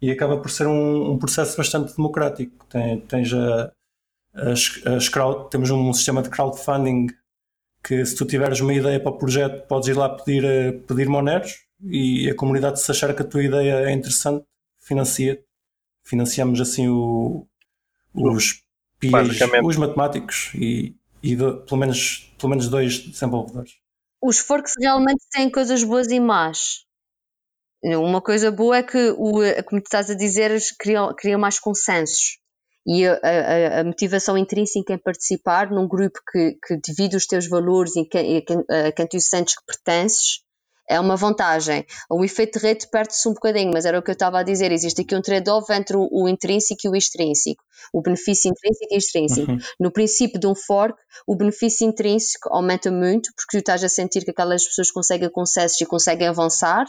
E acaba por ser um, um processo bastante democrático. Tem, tens a, as, as crowd, temos um sistema de crowdfunding que se tu tiveres uma ideia para o projeto podes ir lá pedir, eh, pedir moneros e a comunidade se achar que a tua ideia é interessante financia financiamos assim o, os PIs, os matemáticos e, e do, pelo, menos, pelo menos dois desenvolvedores. Os forks realmente têm coisas boas e más. Uma coisa boa é que, o, como tu estás a dizer, criam, criam mais consensos. E a, a, a, motivação intrínseca em participar num grupo que, que divide os teus valores e que, a quem tu sentes que pertences é uma vantagem. O efeito de rede perde-se um bocadinho, mas era o que eu estava a dizer. Existe aqui um trade-off entre o, o, intrínseco e o extrínseco, o benefício intrínseco e extrínseco. Uhum. No princípio de um fork, o benefício intrínseco aumenta muito, porque tu estás a sentir que aquelas pessoas conseguem consensos e conseguem avançar.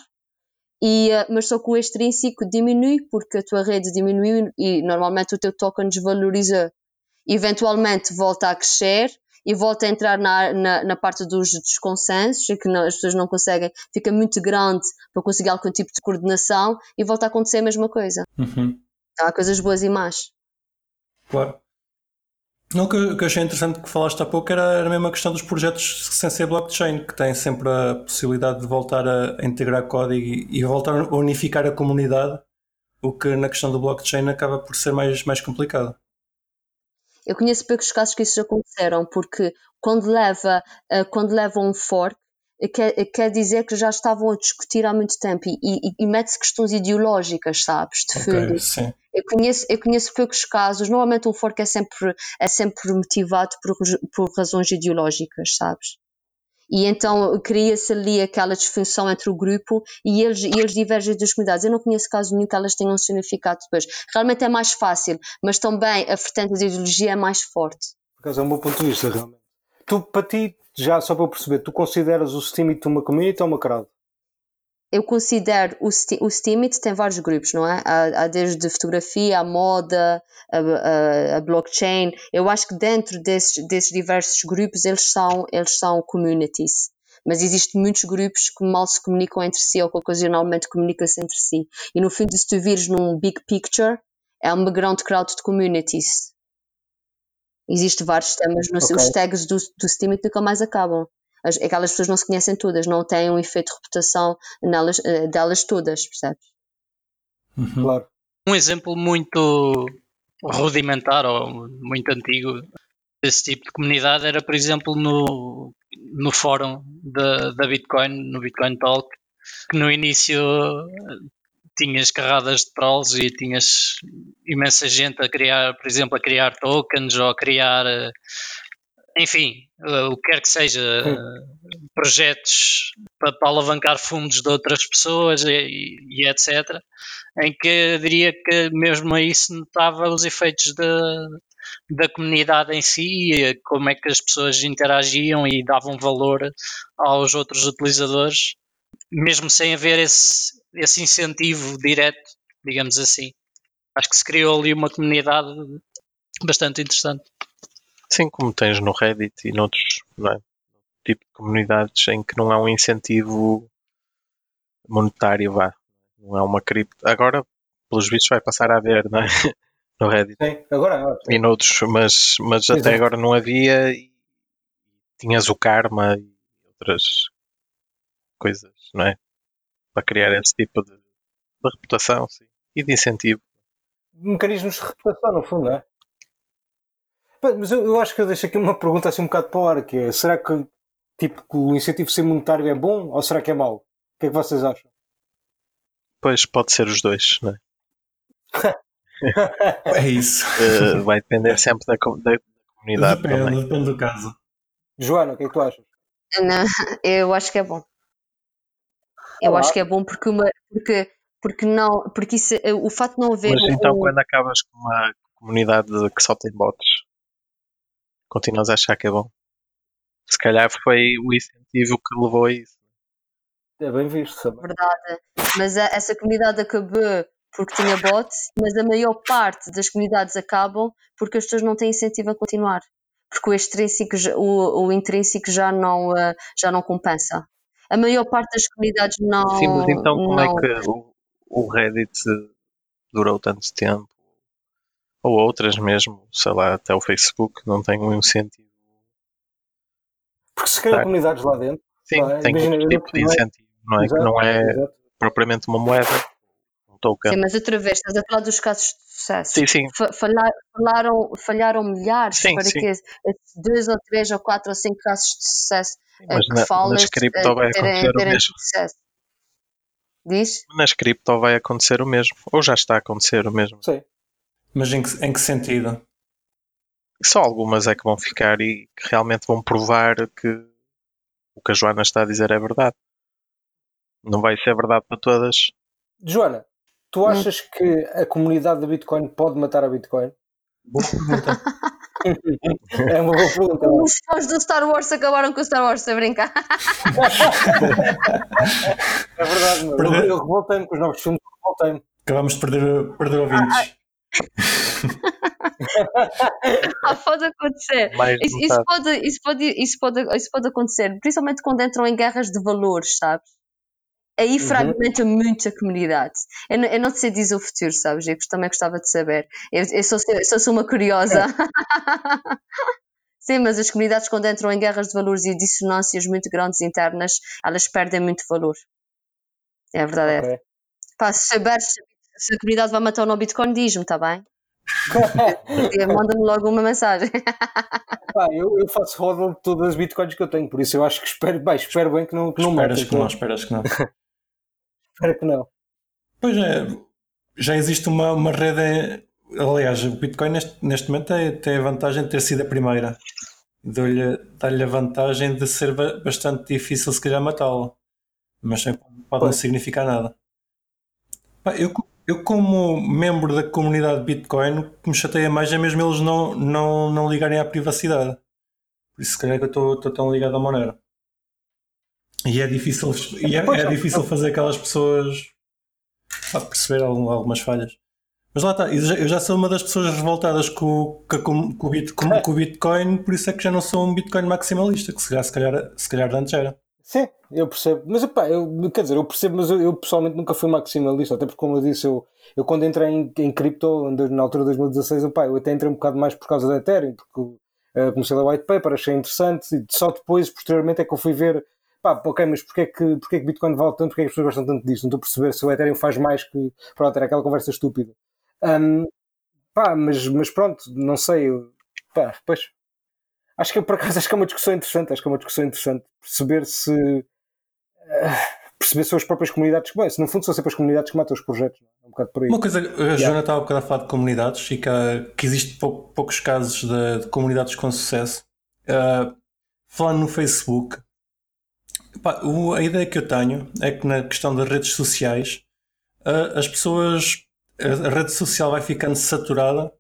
E, eh, mas só que o extrínseco diminui porque a tua rede diminui e normalmente o teu token desvaloriza. Eventualmente volta a crescer, e volta a entrar na, na, na parte dos, dos consensos, em que não, as pessoas não conseguem, fica muito grande para conseguir algum tipo de coordenação e volta a acontecer a mesma coisa. Uhum. Então, há coisas boas e más. Claro. Não, o que, eu achei interessante que falaste há pouco era, a questão dos projetos sem ser blockchain, que têm sempre a possibilidade de voltar a integrar código e, e voltar a unificar a comunidade, o que na questão do blockchain acaba por ser mais, mais complicado. Eu conheço poucos casos que isso aconteceram, porque quando leva, uh, quando leva um fork, eh, quer, quer dizer que já estavam a discutir há muito tempo e, e, e mete-se questões ideológicas, sabes, de fundo. Okay, sim. Eu conheço, eu conheço poucos casos, normalmente um fork é sempre, é sempre motivado por, por razões ideológicas, sabes? e então cria-se ali aquela disfunção entre o grupo e eles, e eles divergem das comunidades. Eu não conheço caso nenhum que elas tenham se unificado depois. Realmente é mais fácil, mas também a vertente da ideologia é mais forte. Por acaso é um bom ponto de vista, realmente. Tu, para ti, já só para eu perceber, tu consideras o Steemit uma community ou uma crowd? eu considero o, o Steemit tem vários grupos, não é? Há, há desde fotografia, a moda, a, a, a, blockchain. Eu acho que dentro desses, desses diversos grupos eles são, eles são communities. Mas existem muitos grupos que mal se comunicam entre si ou que ocasionalmente comunicam-se entre si. E no fim, se tu vires num big picture, é um background crowd de communities. Existem vários temas, okay. os tags do, do Steemit nunca mais acabam as, aquelas pessoas não se conhecem todas, não têm um efeito de reputação nelas, eh, delas todas, percebes? Uhum. Claro. Um exemplo muito rudimentar ou muito antigo desse tipo de comunidade era, por exemplo, no, no fórum da, da Bitcoin, no Bitcoin Talk, que no início tinhas carradas de trolls e tinhas imensa gente a criar, por exemplo, a criar tokens ou a criar eh, enfim, eh, o que quer que seja, projetos para, para, alavancar fundos de outras pessoas e, e, etc., em que eu diria que mesmo aí se notava os efeitos da, da comunidade em si, como é que as pessoas interagiam e davam valor aos outros utilizadores, mesmo sem haver esse, esse incentivo direto, digamos assim. Acho que se criou ali uma comunidade bastante interessante. Sim, como tens no Reddit e noutros é? tipo de comunidades em que não há um incentivo monetário, vá. Não é uma cripto. Agora, pelos vistos, vai passar a haver, não é? No Reddit. Sim, agora. E noutros, mas, mas até agora não havia e tinhas o karma e outras coisas, não é? Para criar esse tipo de, de reputação sim. e de incentivo. Mecanismos de reputação, no fundo, não é? Mas eu, eu, acho que eu deixo aqui uma pergunta assim um bocado para o ar, que é, será que tipo, o incentivo ser monetário é bom ou será que é mau? O que é que vocês acham? Pois pode ser os dois, não é? é isso. Uh, vai depender sempre da, da comunidade. Depende, também. depende do caso. Joana, o que é que tu achas? Não, eu acho que é bom. Eu Olá. acho que é bom porque, uma, porque Porque, não, porque isso, eh, o facto de não haver. Mas então, um- quando acabas com uma comunidade que só tem bots, continuas a achar que é bom? Se calhar foi o incentivo que levou a isso. É bem visto, sabe? verdade. Mas a- essa comunidade acabou porque tinha bots, mas a maior parte das comunidades acabam porque as pessoas não têm incentivo a continuar. Porque o extrínseco, o, o intrínseco já não, eh, já não compensa. A maior parte das comunidades não. Sim, mas então como não, é que o, o Reddit durou tanto tempo? Ou outras mesmo, sei lá, até o Facebook não tem um incentivo. Porque se criam Tá. comunidades lá dentro. Sim, Claro, tem imagina, outro tipo de não é- incentivo, não é? Que Exato, não é exato. propriamente uma moeda, um token. Sim, mas outra vez, estás a falar dos casos de sucesso. Sim, sim. Falhar- falaram, falharam milhares Sim, para sim. que esses dois ou três ou quatro ou cinco casos de sucesso eh, Mas que na, falas nas cripto eh, vai terem, acontecer o terem mesmo. tido sucesso. Diz? Nas cripto vai acontecer o mesmo. Ou já está a acontecer o mesmo. Sim. Mas em que, em que sentido? Só algumas é que vão ficar e que realmente vão provar que o que a Joana está a dizer é verdade. Não vai ser verdade para todas. Joana, tu achas que a comunidade da Bitcoin pode matar a Bitcoin? Boa pergunta. É uma boa pergunta. Os fãs do Star Wars acabaram com o Star Wars a brincar. É verdade, meu. Eu, Perder- eu revoltei-me com os novos filmes, revoltei-me. Acabamos de perder, perder ouvintes. Ah, pode acontecer. Isso, isso pode, isso, pode, isso, pode, isso pode acontecer, principalmente quando entram em guerras de valores, sabes? Aí Uhum. fragmenta muito a comunidade. Eu, não- eu não te sei dizer o futuro, sabes? Eu também gostava de saber. Eu, eu sou, eu sou, sou uma curiosa. Sim, mas as comunidades, quando entram em guerras de valores e dissonâncias muito grandes internas, elas perdem muito valor. É a verdade. é. Ok. Pá, se souberes se a comunidade vai matar o no Bitcoin, diz-me, está bem? Manda-me logo uma mensagem. Pá, eu, eu faço roda de todas as bitcoins que eu tenho, por isso eu acho que espero, bem, espero bem que não, que não esperas matem, que não, esperas que não. Espero que não. Pois é, já existe uma, uma rede. Aliás, o Bitcoin neste, neste momento é- tem a vantagem de ter sido a primeira. Dá-lhe dá-lhe a vantagem de ser ba- bastante difícil, se calhar, matá-lo. Mas pode não significar nada. Eu, eu, como membro da comunidade Bitcoin, o que me chateia mais é mesmo eles não, não, não ligarem à privacidade. Por isso, se calhar, que eu estou estou tão ligado à Monero. E é difícil, e é, é difícil fazer aquelas pessoas pá, perceber algum- algumas falhas. Mas lá está, eu já, sou uma das pessoas revoltadas com, o- com, a com- com o Bitcoin, por isso é que já não sou um Bitcoin maximalista, que se calhar, se calhar, se calhar antes era. Sim, eu percebo. Mas epá, eu, quer dizer, eu percebo, mas eu, eu pessoalmente nunca fui maximalista, até porque, como eu disse, eu, eu quando entrei em, em cripto, na altura de 2016, epá, eu até entrei um bocado mais por causa da Ethereum, porque eh, comecei a white paper, achei interessante, e só depois, posteriormente, é que eu fui ver, pá, ok, mas porquê é que, porquê é que Bitcoin vale tanto, porquê é que as pessoas gostam tanto disto? Não estou a perceber se o Ethereum faz mais que. Pronto, era aquela conversa estúpida. Ahm, pá, mas, mas pronto, não sei, pá, pois. Acho que por acaso, acho que é uma discussão interessante, acho que é uma discussão interessante perceber se perceber se são as próprias comunidades que, bem, se no fundo são sempre as comunidades que matam os projetos, é? Um bocado por aí. Uma coisa, a Joana estava um bocado a falar de comunidades e que, que existe pou- poucos casos de, de comunidades com sucesso. Ah, falando no Facebook, pá, o- a ideia que eu tenho é que na questão das redes sociais, as pessoas, a, a rede social vai ficando saturada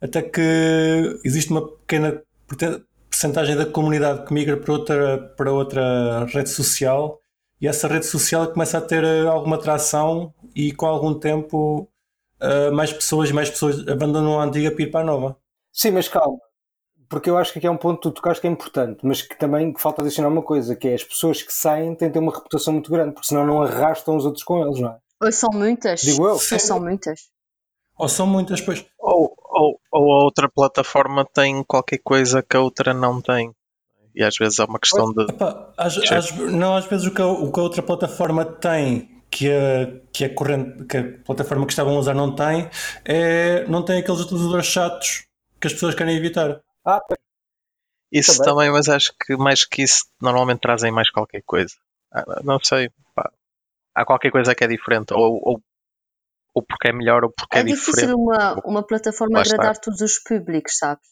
até que existe uma pequena percentagem da comunidade que migra para outra, para outra rede social e essa rede social começa a ter eh, alguma atração e com algum tempo eh, mais pessoas e mais pessoas abandonam a antiga para ir para a nova. Sim, mas calma, porque eu acho que aqui é um ponto que tu tocaste que é importante, mas que também falta adicionar uma coisa, que é as pessoas que saem têm de ter uma reputação muito grande, porque senão não arrastam os outros com eles, não é? Ou são muitas. Digo eu. Ou são muitas. Ou são muitas, pois. Ou, ou, ou a outra plataforma tem qualquer coisa que a outra não tem. E às vezes é uma questão de. Às, às- não, às vezes o que, a, o que a outra plataforma tem que a, que a corrente que a plataforma que estavam a usar não tem é não tem aqueles utilizadores chatos que as pessoas querem evitar. Ah, Isso Também. também, mas acho que mais que isso, normalmente trazem mais qualquer coisa. Ah, Não sei. pá. Há qualquer coisa que é diferente. Ou, ou, ou porque é melhor ou porque é, É difícil diferente. uma, uma plataforma Lá está. agradar todos os públicos, sabes?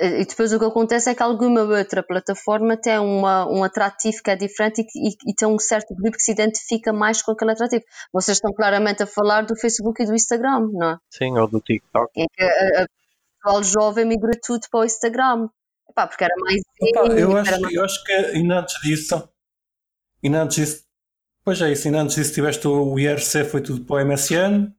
E depois o que acontece é que alguma outra plataforma tem uma, um atrativo que é diferente e, e, e, tem um certo grupo que se identifica mais com aquele atrativo. Vocês estão claramente a falar do Facebook e do Instagram, não é? Sim, ou do TikTok. Que a, pessoal jovem migra tudo para o Instagram. Epá, porque era mais. Opa, eu, acho, mais... eu acho que ainda antes disso. Ainda antes disso. Pois é, isso, ainda antes disso tiveste o IRC, foi tudo para o MSN.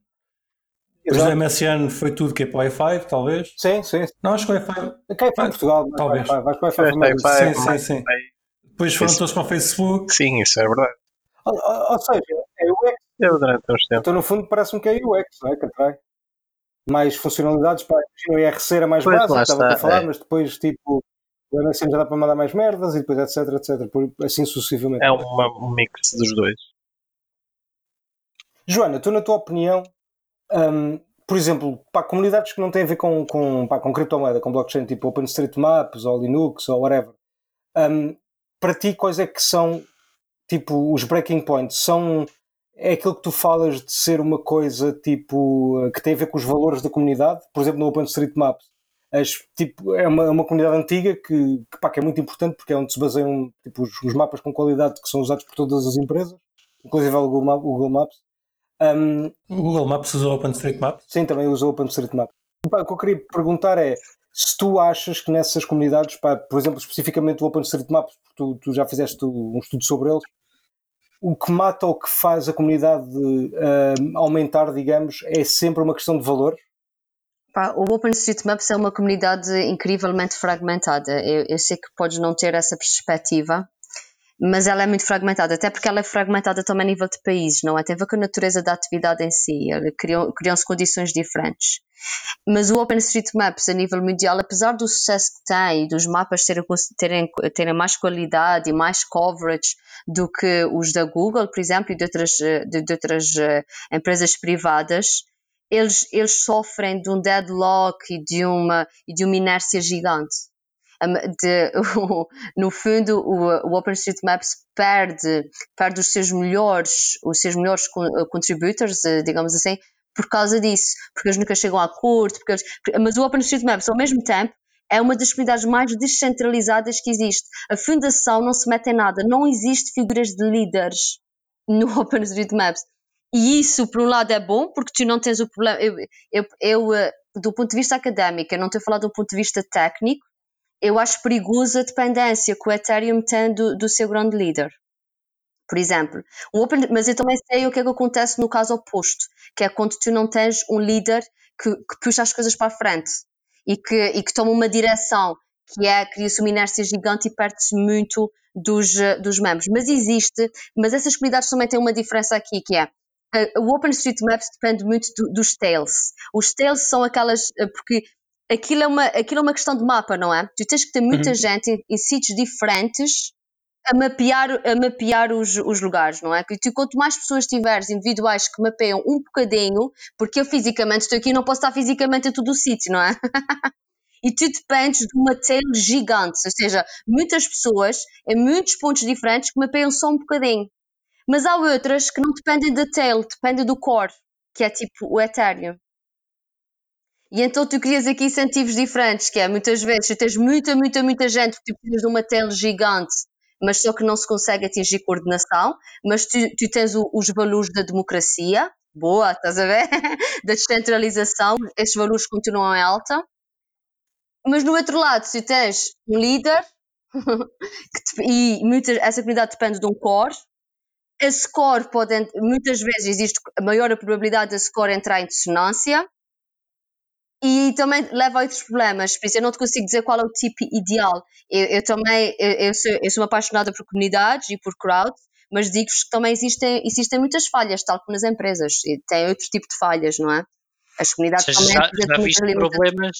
Depois do MSN foi tudo que é para o i5, talvez? Sim, sim. Não, acho que o i5. Aqui é para Portugal, talvez. Vais para o i5 Sim, sim, sim. Depois foram todos para o Facebook. Sim, isso é verdade. Ou, ou seja, é o X. Eu durante uns tempos. Então, no fundo, parece-me que é o X, não é? Que atrai mais funcionalidades. Para, o IRC era mais pois básico, estava a falar, é. mas depois, tipo, o MSN já dá para mandar mais merdas e depois etc, etc. Por, assim sucessivamente. É uma, um mix dos dois. Joana, tu, na tua opinião, um, por exemplo, para comunidades que não têm a ver com, com, pá, com criptomoeda, com blockchain, tipo OpenStreetMaps ou Linux ou whatever, um, para ti, quais é que são tipo os breaking points? São é aquilo que tu falas de ser uma coisa tipo que tem a ver com os valores da comunidade, por exemplo, no OpenStreetMaps. As, tipo, é uma, uma comunidade antiga que, que, pá, que é muito importante porque é onde se baseiam tipo, os, os, mapas com qualidade que são usados por todas as empresas, inclusive o Google, o Google Maps. Um, o Google Maps usa o OpenStreetMap? Sim, também usa o OpenStreetMap. O que eu queria perguntar é se tu achas que nessas comunidades, pá, por exemplo, especificamente o OpenStreetMap, porque tu, tu já fizeste um estudo sobre eles, o que mata ou que faz a comunidade uh, aumentar, digamos, é sempre uma questão de valor? o OpenStreetMaps é uma comunidade incrivelmente fragmentada. Eu, eu sei que podes não ter essa perspectiva, mas ela é muito fragmentada, até porque ela é fragmentada também a nível de países, não é? Tem a ver com a natureza da atividade em si, criam-se condições diferentes. Mas o OpenStreetMaps a nível mundial, apesar do sucesso que tem, dos mapas terem, terem, terem mais qualidade e mais coverage do que os da Google, por exemplo, e de outras, de, de outras uh, empresas privadas, eles, eles sofrem de um deadlock e de uma, e de uma inércia gigante de, no fundo o, o OpenStreetMaps perde, perde os seus melhores, os seus melhores eh, contributors, eh, digamos assim, por causa disso, porque eles nunca chegam a curto, porque eles, mas o OpenStreetMaps ao mesmo tempo é uma das comunidades mais descentralizadas que existe. A fundação não se mete em nada, não existe figuras de líderes no OpenStreetMaps. E isso, por um lado, é bom, porque tu não tens o problema. Eu, eu, eu eh, do ponto de vista académico, eu não estou a falar do ponto de vista técnico, eu acho perigoso a dependência que o Ethereum tem do, do seu grande líder. Por exemplo, um open, mas eu também sei o que é que acontece no caso oposto, que é quando tu não tens um líder que, que puxa as coisas para a frente e que, e que toma uma direção que é cria-se uma inércia gigante e perde-se muito dos, dos membros. Mas existe, mas essas comunidades também têm uma diferença aqui, que é o OpenStreetMaps depende muito do, dos tails. Os tails são aquelas, eh, porque aquilo é, uma, aquilo é uma questão de mapa, não é? Tu tens que ter muita uhum. gente em, em, sítios diferentes a mapear, a mapear os, os lugares, não é? Que tu, quanto mais pessoas tiveres individuais que mapeiam um bocadinho, porque eu fisicamente estou aqui e não posso estar fisicamente a todo o sítio, não é? e tu dependes de uma tail gigante, ou seja, muitas pessoas em muitos pontos diferentes que mapeiam só um bocadinho. Mas há outras que não dependem da tail, dependem do core, que é tipo o Ethereum. E então tu crias aqui incentivos diferentes, que é muitas vezes tu tens muita, muita, muita gente que tu precisas de uma tela gigante, mas só que não se consegue atingir coordenação, mas tu, tu tens o, os valores da democracia, boa, estás a ver? da descentralização, esses valores continuam em alta. Mas no outro lado, se tens um líder, te, e muitas, essa comunidade depende de um core, esse core pode, muitas vezes existe a maior probabilidade desse core entrar em dissonância, e também leva a outros problemas, por isso eu não te consigo dizer qual é o tipo ideal. Eu, eu também eu, eu, sou, eu sou uma apaixonada por comunidades e por crowds, mas digo-vos que também existem, existem muitas falhas, tal como nas empresas, e tem outro tipo de falhas, não é? As comunidades seja, também já, já viste problemas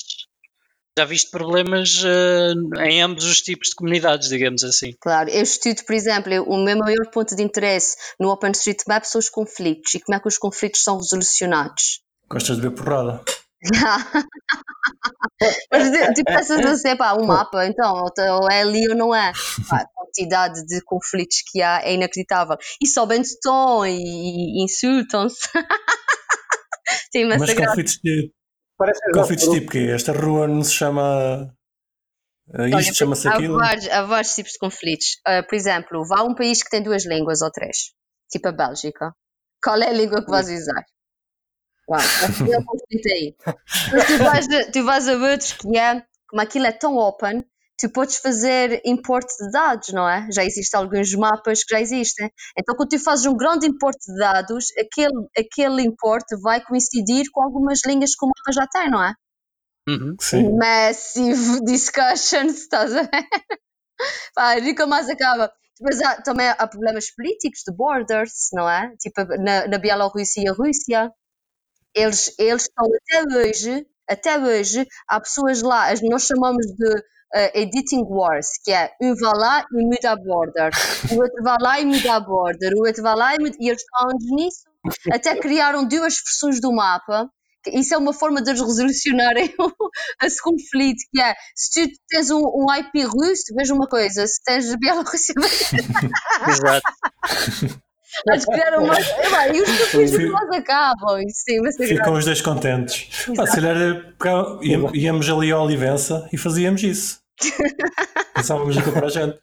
já viste problemas uh, em ambos os tipos de comunidades, digamos assim. Claro, eu estudo, por exemplo, eu, o meu maior ponto de interesse no OpenStreetMap são os conflitos e como é que os conflitos são resolucionados. Gostas de ver porrada? Mas tu pensas assim, pá, um mapa, então, ou é ali ou não é. Pá, a quantidade de conflitos que há é inacreditável. E sobem de tom e, e insultam-se. Mas conflitos de. Parece conflitos tipo que esta rua não se chama Uh, isto chama-se há aquilo. Vários, há vários tipos de conflitos. Uh, por exemplo, vá a um país que tem duas línguas ou três, tipo a Bélgica. Qual é a língua que vais usar? Uau, aí. Mas tu vais, a- tu vais a outros que é, como aquilo é tão open, tu podes fazer import de dados, não é? Já existem alguns mapas que já existem. Então, quando tu fazes um grande import de dados, aquele, aquele import vai coincidir com algumas linhas que o mapa já tem, não é? Uhum. Sim. Massive discussions, estás a ver? Pá, nunca mais acaba. Mas há, também há problemas políticos de borders, não é? Tipo, na, na Bielorrússia e a Rússia, eles, eles estão até hoje, até hoje, há pessoas lá, nós chamamos de eh, editing wars, que é um vai lá e muda a border, o outro vai lá e muda a border, o outro vai lá e muda, e eles estão anos nisso. Até criaram duas versões do mapa. Isso é uma forma de eles resolucionarem esse conflito, que é, se tu tens um, um IP russo, veja uma coisa, se tens Bielorrússia, Exato. Vais criar uma... E os conflitos nós acabam, isso sim, vai ser Ficam os dois contentes. Pá, se calhar eh, íamos- ali ao Olivença e fazíamos isso. Pensávamos aquilo para a gente.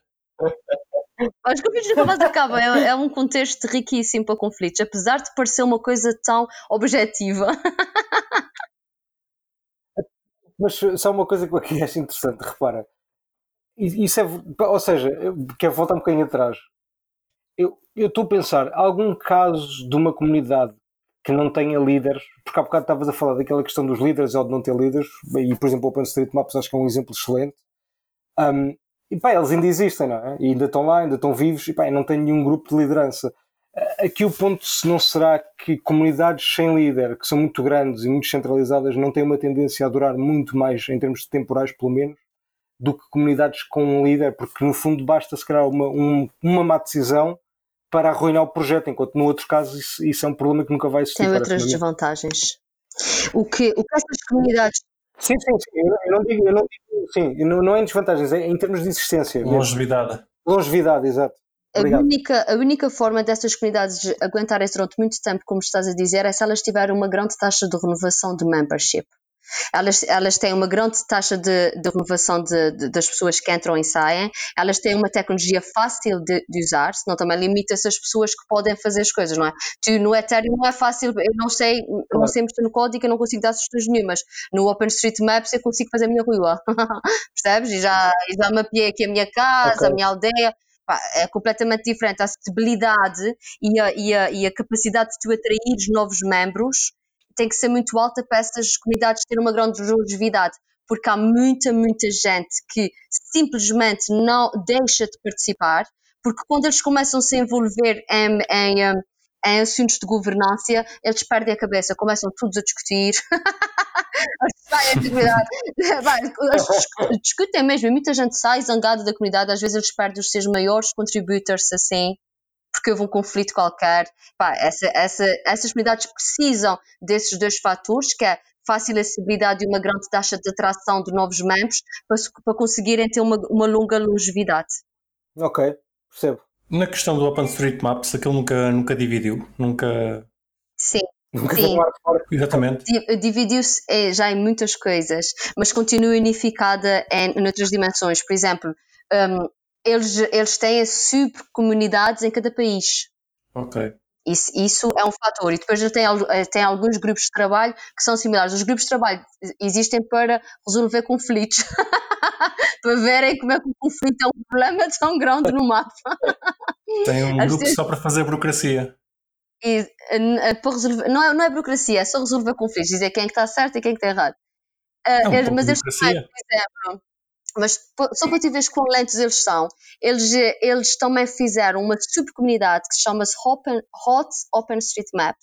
Os conflitos nunca mais acabam. É, é um contexto riquíssimo para conflitos, apesar de parecer uma coisa tão objetiva. Mas só uma coisa que eu aqui acho interessante, repara. Isso é, ou seja, eu quero voltar um bocadinho atrás. Eu estou a pensar, algum caso de uma comunidade que não tenha líderes, porque há bocado estavas a falar daquela questão dos líderes ou de não ter líderes, e por exemplo o OpenStreetMaps acho que é um exemplo excelente. Um, e pá, eles ainda existem, não é? E ainda estão lá, ainda estão vivos, e pá, não tem nenhum grupo de liderança. Aqui o ponto se não será que comunidades sem líder, que são muito grandes e muito centralizadas, não têm uma tendência a durar muito mais, em termos temporais pelo menos, do que comunidades com um líder, porque no fundo basta se calhar uma, um- uma má decisão para arruinar o projeto, enquanto no outro caso isso, isso é um problema que nunca vai existir. Tem outras desvantagens. O que, o que essas comunidades. Sim, sim, sim. Eu, eu não digo, eu não digo, sim, não, não é em desvantagens, é em termos de existência. mesmo. Longevidade. Longevidade, exato. A única, a única forma dessas comunidades aguentarem durante muito tempo, como estás a dizer, é se elas tiverem uma grande taxa de renovação de membership. Elas, elas têm uma grande taxa de, de renovação de, de- das pessoas que entram e saem, elas têm uma tecnologia fácil de, de usar, senão também limita-se as pessoas que podem fazer as coisas, não é? Tu, no Ethereum não é fácil, eu não sei, eu não sei mexer no código, eu não consigo dar sugestões nenhumas. No OpenStreetMaps eu consigo fazer a minha rua, percebes? E já, e já mapeei aqui a minha casa, Ok. a minha aldeia, é completamente diferente. A acessibilidade e a, e, a, e a capacidade de tu atrair novos membros tem que ser muito alta para essas comunidades terem uma grande longevidade, porque há muita, muita gente que simplesmente não deixa de participar, porque quando eles começam a se envolver em, em, em assuntos de governança, eles perdem a cabeça, começam todos a discutir. Vai, discu- discutem mesmo, muita gente sai zangada da comunidade, às vezes eles perdem os seus maiores contributors assim, porque houve um conflito qualquer. Pá, essa, essa, essas comunidades precisam desses dois fatores, que é fácil acessibilidade e uma grande taxa de atração de novos membros, para, para conseguirem ter uma, uma longa longevidade. Ok, percebo. Na questão do OpenStreetMaps, aquilo nunca, nunca dividiu. Nunca. Sim. Nunca Sim. um. Exatamente. Di- Dividiu-se eh, já em muitas coisas, mas continua unificada em, em outras dimensões. Por exemplo, hum, eles, eles têm subcomunidades em cada país. Ok. Isso, isso é um fator. E depois tem, eh, tem alguns grupos de trabalho que são similares. Os grupos de trabalho existem para resolver conflitos. para verem como é que o conflito é um problema tão grande no mapa. Tem um grupo vezes- só para fazer burocracia. E, eh, para resolver, não, é, não é burocracia, é só resolver conflitos, dizer quem é que está certo e quem é que está errado. Eh, É um eles- mas eles burocracia. também fizeram, mas só para tu veres quão lentos eles são, eles, eles também fizeram uma subcomunidade que se chama-se Open, Hot OpenStreetMap,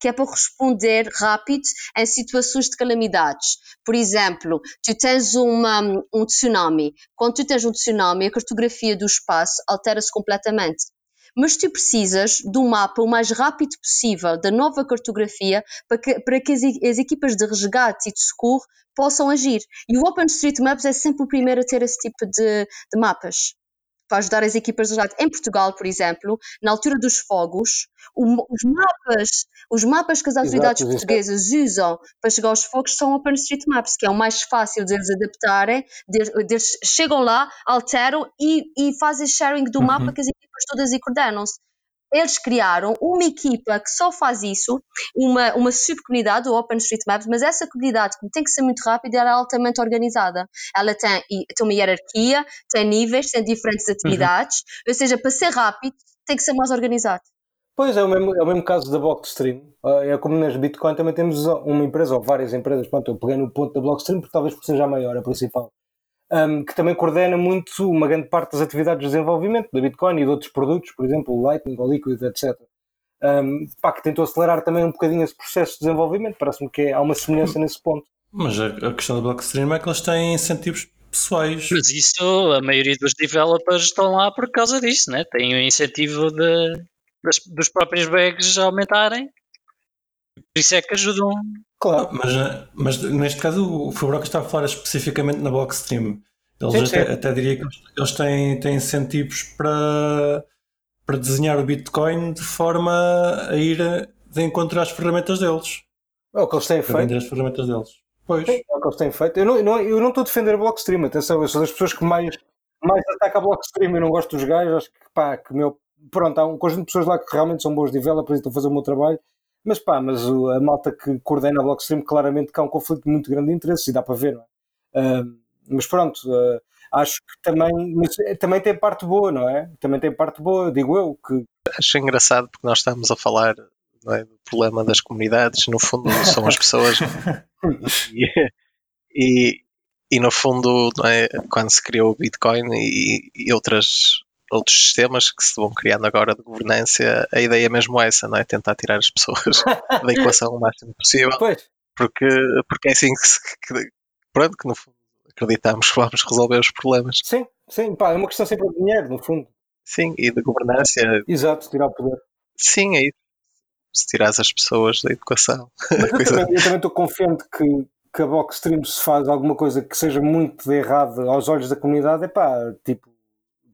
que é para responder rápido em situações de calamidades. Por exemplo, tu tens uma, um tsunami. Quando tu tens um tsunami, a cartografia do espaço altera-se completamente. Mas tu precisas um mapa o mais rápido possível da nova cartografia para que, para que as, as equipas de resgate e de socorro possam agir. E o OpenStreetMaps é sempre o primeiro a ter esse tipo de, de mapas. Para ajudar as equipas de resgate. Em Portugal, por exemplo, na altura dos fogos, o, os mapas, os mapas que as autoridades Exato, portuguesas usam para chegar aos fogos são OpenStreetMaps, que é o mais fácil de eles adaptarem. De, de, eles chegam lá, alteram e, e fazem sharing do Uhum. mapa que as equipas todas e coordenam-se. Eles criaram uma equipa que só faz isso, uma, uma subcomunidade do OpenStreetMaps, mas essa comunidade, como tem que ser muito rápida, ela é altamente organizada. Ela tem, tem uma hierarquia, tem níveis, tem diferentes atividades, ou seja, para ser rápido, tem que ser mais organizado. Pois é o mesmo, é o mesmo caso da Blockstream. Ah, É como nas Bitcoin também temos uma empresa ou várias empresas. Pronto, eu peguei no ponto da Blockstream porque talvez por seja a maior, a principal. Um, que também coordena muito uma grande parte das atividades de desenvolvimento da Bitcoin e de outros produtos, por exemplo, o Lightning, o Liquid, etc. Um, pá, que tentou acelerar também um bocadinho esse processo de desenvolvimento. Parece-me que é- há uma semelhança nesse ponto. Mas a, questão da Blockstream é que eles têm incentivos pessoais. Mas isso, a maioria dos developers estão lá por causa disso, né? Tem o incentivo de, das- dos próprios bags aumentarem. Por isso é que ajudam. Claro. Mas, mas neste caso o Fabroca está a falar especificamente na Blockstream. Eles Sim, até, sim. até diria que eles- têm, têm incentivos para, para desenhar o Bitcoin de forma a ir de encontro às ferramentas deles. É o que eles têm Para feito. as ferramentas deles. Pois. Sim, é o que eles têm feito. Eu não, eu não, eu não estou a defender a Blockstream, atenção, eu sou das pessoas que mais, mais ataca a Blockstream. Eu não gosto dos gajos, acho que pá, que meu. Pronto, há um conjunto de pessoas lá que realmente são bons developers e estão a fazer o meu trabalho, mas pá, mas o- a malta que coordena a Blockstream, claramente que há um conflito muito grande de interesses e dá para ver, não é? Ah, mas pronto, ah, acho que também, mas, eh, também tem parte boa, não é? Também tem parte boa, digo eu, que Acho engraçado porque nós estamos a falar é, do problema das comunidades, no fundo são as pessoas e, e, e, no fundo é, quando se criou o Bitcoin e, e outras, outros sistemas que se vão criando agora de governança, a ideia é mesmo essa, não é? Tentar tirar as pessoas da equação o máximo possível, pois, porque, porque é assim que, se, que pronto, que no fundo acreditamos que vamos resolver os problemas. sim, sim, pá, é uma questão sempre de dinheiro, no fundo. Sim, e de governança, Exato, tirar o poder. sim, é isso. Se tirares as pessoas da educação. Mas eu também, eu também estou confiante que, que a Blockstream se faz alguma coisa que seja muito de errado aos olhos da comunidade, é pá, tipo,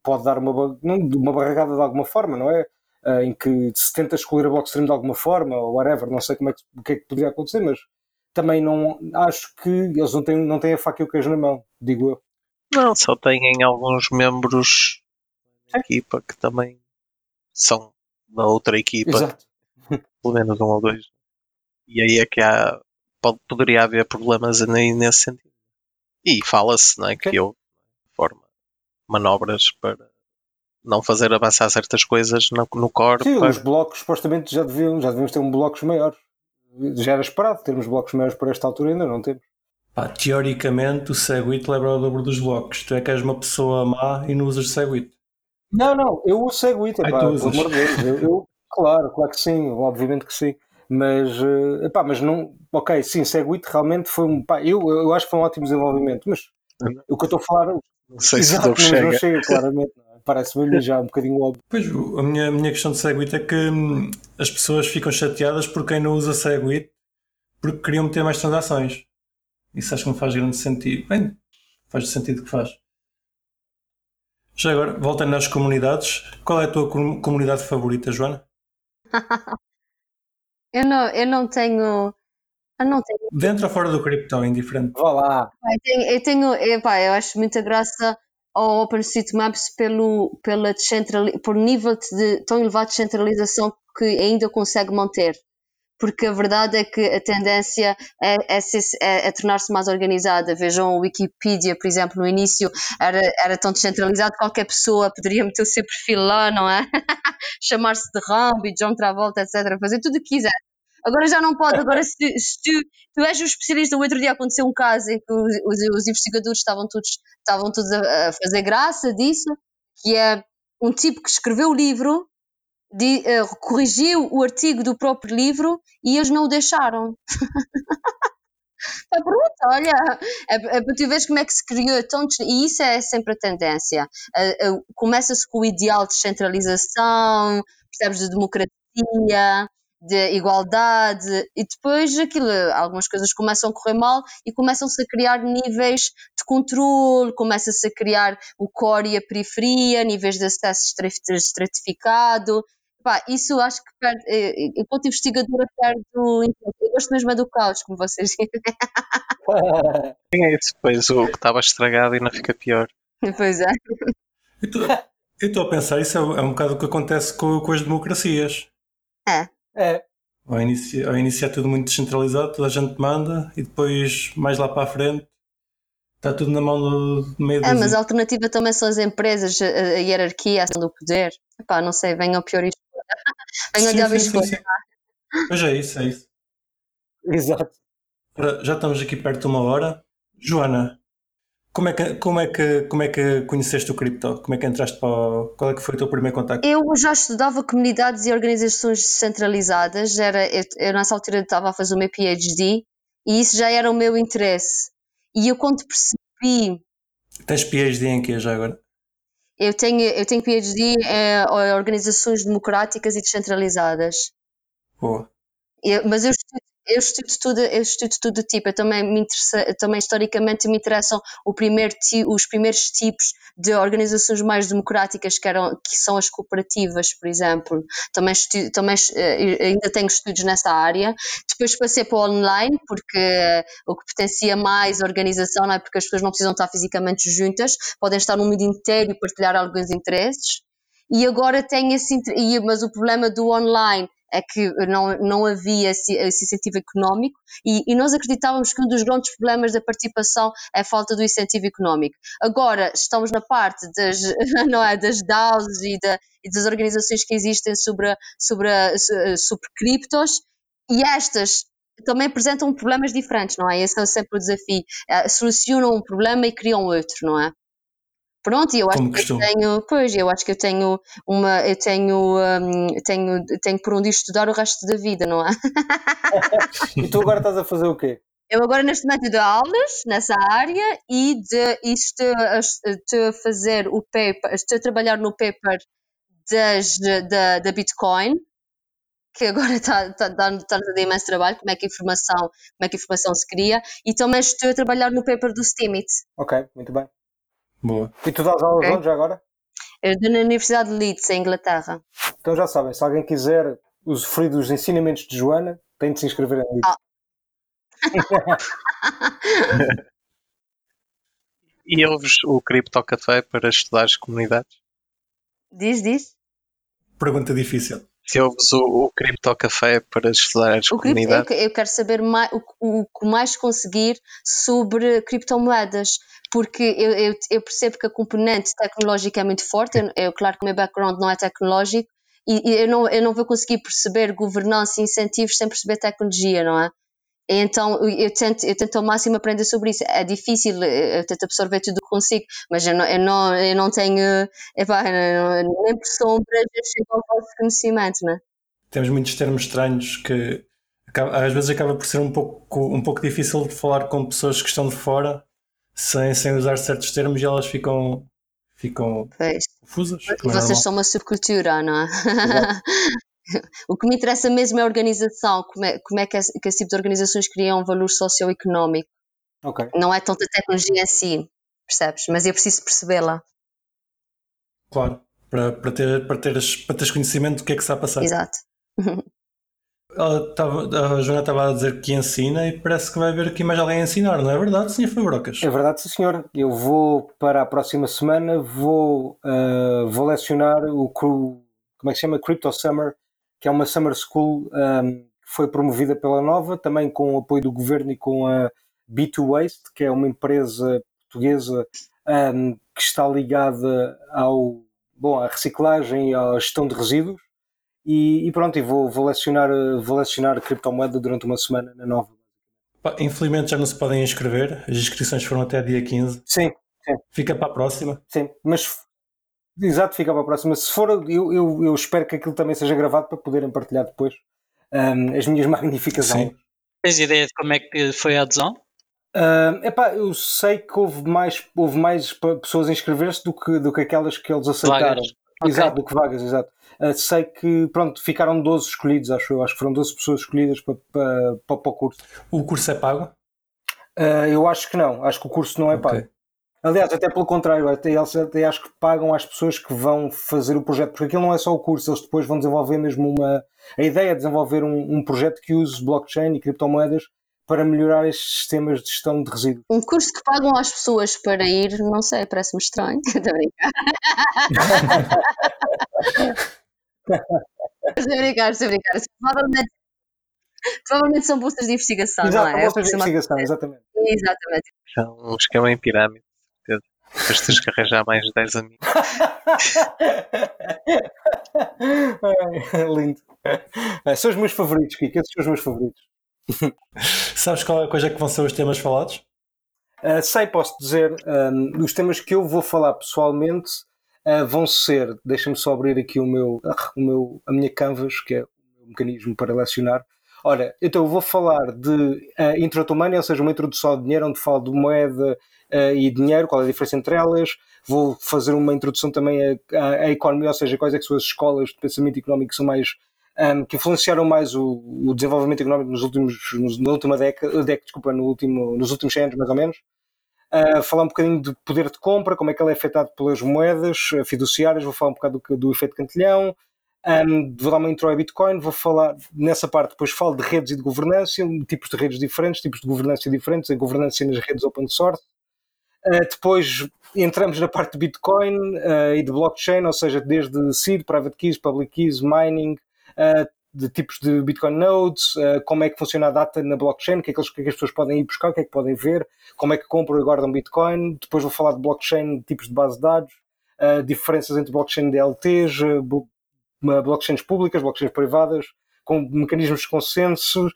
pode dar uma, não, uma barragada de alguma forma, não é? Ah, em que se tenta excluir a Blockstream de alguma forma, ou whatever, não sei como é que, o que é que poderia acontecer, mas também não acho que eles não têm, não têm a faca e o queijo na mão, digo eu. Não, só têm alguns membros da equipa que também são da outra equipa, Exato. pelo menos um ou dois. E aí é que há, pode, poderia haver problemas nesse sentido. E fala-se não é, que Sim. eu manobras para não fazer avançar certas coisas no, no core. Sim, para- os blocos supostamente já deviam, já devíamos ter um blocos maiores. Já era esperado termos blocos maiores para esta altura, ainda não temos. Pá, teoricamente o Segwit leva ao dobro dos blocos. Tu é que és uma pessoa má e não usas Segwit. Não, não, eu uso Segwit, epá, tu pelo usas. amor de Deus. Eu, eu- claro, claro que sim, obviamente que sim. Mas, eh, epá, mas não, ok, sim, Segwit realmente foi um, pá, eu, eu acho que foi um ótimo desenvolvimento, mas o que eu estou a falar, não sei se exato, o mas não chega. chega, claramente, é? parece-me já um bocadinho óbvio. Pois, o- a minha, a minha questão de Segwit é que hum, as pessoas ficam chateadas por quem não usa Segwit porque queriam meter mais transações. Isso acho que não faz grande sentido. Bem, faz o sentido que faz. Já agora, voltando às comunidades, qual é a tua com- comunidade favorita, Joana? Eu não, eu não tenho. Eu não tenho. Dentro ou fora do cripto, indiferente. Vá lá, Eu tenho, eu, tenho epá, eu acho muita graça ao OpenStreetMaps pelo, pela por nível de tão elevado de descentralização que ainda consegue manter. Porque a verdade é que a tendência é, é, é- é tornar-se mais organizada. Vejam o Wikipedia, por exemplo, no início era, era tão descentralizado que qualquer pessoa poderia meter o seu perfil lá, não é? Chamar-se de Rambo e John Travolta, etc. Fazer tudo o que quiser. Agora já não pode. Agora, se, se tu, és um especialista, o outro dia aconteceu um caso em que os, os- investigadores estavam todos, estavam todos a, fazer graça disso, que é um tipo que escreveu o livro, de, eh, corrigiu o artigo do próprio livro e eles não o deixaram. É pronto, olha, é, é tu veres como é que se criou des- e isso é sempre a tendência. Começa-se com o ideal de descentralização, percebes, de democracia, de igualdade, e depois aquilo, algumas coisas começam a correr mal e começam-se a criar níveis de controle, começa-se a criar o core e a periferia, níveis de acesso estratificado. Pá, isso acho que perde, eh, eh, enquanto investigadora perde o. Eu gosto mesmo é do caos, como vocês dizem. Quem é isso depois? O que estava estragado e não fica pior. Pois é. Eu estou a pensar, isso é, é um bocado o que acontece com, com as democracias. É. É, Ao início, ao início é tudo muito descentralizado, toda a gente manda e depois, mais lá para a frente, está tudo na mão do, do meio É, mas a alternativa também são as empresas, a, a hierarquia, a ação do poder. Epá, não sei, venham pior isto. Venham Sim, de sim, sim, escolha. Pois é isso, é isso. exato. Já estamos aqui perto de uma hora. Joana, como é que, como é que, como é que conheceste o cripto? Como é que entraste para o, Qual é que foi o teu primeiro contacto? Eu já estudava comunidades e organizações descentralizadas, era, eu, eu nessa altura estava a fazer o meu PhD e isso já era o meu interesse. E eu quando percebi, Tens PhD em quê já agora? eu tenho, eu tenho PhD em eh, organizações democráticas e descentralizadas. Boa. Eu- mas eu estudo, eu estudo tudo, eu estudo tudo do tipo. Eu também me interessa, também historicamente me interessam primeiro os primeiros tipos de organizações mais democráticas que eram que são as cooperativas, por exemplo. Também, estu, também eh, ainda tenho estudos nessa área. Depois passei para o online porque eh, o que potencia mais a organização, não é? Porque as pessoas não precisam estar fisicamente juntas, podem estar no mundo inteiro e partilhar alguns interesses. E agora tem esse, mas o problema do online é que não, não havia esse, esse incentivo económico e, e nós acreditávamos que um dos grandes problemas da participação é a falta do incentivo económico. Agora estamos na parte das, não é, das DAOs e, da, e das organizações que existem sobre, sobre, sobre criptos e estas também apresentam problemas diferentes, não é? Esse é sempre o desafio. Eh, Solucionam um problema e criam outro, não é? Pronto, e eu acho Como que eu tenho, pois, eu acho que eu tenho uma, eu tenho, hum, tenho, tenho por onde estudar o resto da vida, não é? E tu agora estás a fazer o quê? Eu agora neste momento dou aulas nessa área e, de, estou, a, estou a fazer o paper, estou a trabalhar no paper das, da, da Bitcoin, que agora está, está, está, está a dar imenso trabalho, como é que a informação, como é que a informação se cria, e também estou a trabalhar no paper do Steemit. Ok, muito bem. Boa. E tu dás aulas Ok. onde já agora? Eu dou na Universidade de Leeds, em Inglaterra. Então já sabem, se alguém quiser usufruir dos ensinamentos de Joana, tem de se inscrever em livro. Ah. E ouves o Crypto Café para estudar as comunidades? Diz, diz. Pergunta difícil. Se ouves o, o Crypto Café para estudar as cripto, eu, comunidades? eu quero saber mais, o, o que mais conseguir sobre criptomoedas, porque eu, eu, eu percebo que a componente tecnológica é muito forte. Eu, eu, claro que o meu background não é tecnológico e, e eu, não, eu não vou conseguir perceber governança e incentivos sem perceber tecnologia, não é? Então eu tento, eu tento ao máximo aprender sobre isso. É difícil, eu tento absorver tudo o que consigo, mas eu não, eu não, eu não tenho, epá, não- nem por sombra eu chego ao vosso conhecimento, não é? Temos muitos termos estranhos que às vezes acaba por ser um pouco, um pouco difícil de falar com pessoas que estão de fora sem, sem usar certos termos e elas ficam, ficam Pois. confusas. É vocês normal. são uma subcultura, não é? o que me interessa mesmo é a organização, como é, como é que, esse, que esse tipo de organizações criam um valor socioeconómico. Ok. Não é tanto a tecnologia em si, percebes? Mas eu preciso percebê-la. Claro, para, para, ter, para, teres, para teres conhecimento do que é que está a passar. Exato. Estava- a Joana estava a dizer que ensina e parece que vai haver aqui mais alguém a ensinar, não é verdade, Sr. Fabrocas? É verdade, sim, senhor. Eu vou para a próxima semana, vou, ah, vou lecionar o como é que se chama? Crypto Summer, que é uma summer school ahm, que foi promovida pela Nova, também com o apoio do governo e com a B2 Waste, que é uma empresa portuguesa ahm, que está ligada ao, bom, à reciclagem e à gestão de resíduos. E, e pronto, e vou, vou, lecionar, vou lecionar criptomoeda durante uma semana na Nova. Infelizmente já não se podem inscrever, as inscrições foram até dia 15. Sim, Fica para a próxima. Sim, mas exato, fica para a próxima. Se for, eu, eu, eu espero que aquilo também seja gravado para poderem partilhar depois ahm, as minhas magníficas Sim. aulas. Tens ideia de como é que foi a adesão? Ahm, epá, eu sei que houve mais, houve mais pessoas a inscrever-se do que, do que aquelas que eles aceitaram. Vagas. Exato, do que vagas, exato. Uh, sei que, pronto, ficaram 12 escolhidos, acho eu. Acho que foram 12 pessoas escolhidas para, para, para, para o curso. O curso é pago? Uh, eu acho que não. Acho que o curso não é okay. pago. Aliás, até pelo contrário, até eles até acho que pagam às pessoas que vão fazer o projeto, porque aquilo não é só o curso, eles depois vão desenvolver mesmo uma. A ideia é desenvolver um, um projeto que use blockchain e criptomoedas para melhorar estes sistemas de gestão de resíduos. Um curso que pagam às pessoas para ir, não sei, parece-me estranho. Estou a brincar. Estou a brincar, estou a brincar. Provavelmente, provavelmente são bolsas de investigação, Exato, não é? bolsas de investigação, exatamente. Exatamente. São um esquema em pirâmide. Depois tens que arranjar mais 10 amigos. é, lindo. É, são os meus favoritos, Kiko. Esses são os meus favoritos. Sabes qual é a coisa que vão ser os temas falados? Uh, sei, posso dizer. Um, os temas que eu vou falar pessoalmente uh, vão ser. Deixa-me só abrir aqui o meu, o meu, a minha canvas, que é o mecanismo para lecionar. Ora, então vou falar de uh, introtomania, ou seja, uma introdução ao dinheiro, onde falo de moeda uh, e dinheiro, qual é a diferença entre elas. Vou fazer uma introdução também à, economia, ou seja, quais é são as escolas de pensamento económico que são mais um, que influenciaram mais o, o, desenvolvimento económico nos últimos, nos, na última década, década desculpa, no último, nos últimos 100 anos, mais ou menos. Uh, falar um bocadinho de poder de compra, como é que ele é afetado pelas moedas fiduciárias, vou falar um bocado do, do efeito cantilhão, um, vou dar uma intro a Bitcoin, vou falar nessa parte, depois falo de redes e de governança, tipos de redes diferentes, tipos de governança diferentes, a governança nas redes open source. Uh, depois entramos na parte de Bitcoin uh, e de blockchain, ou seja, desde seed, private keys, public keys, mining, uh, de tipos de Bitcoin nodes, como é que funciona a data na blockchain, o que, é que, que, é que as pessoas podem ir buscar, o que é que podem ver, como é que compram e guardam Bitcoin. Depois vou falar de blockchain, tipos de base de dados, diferenças entre blockchain e DLTs, blockchains públicas, blockchains privadas, com mecanismos de consenso.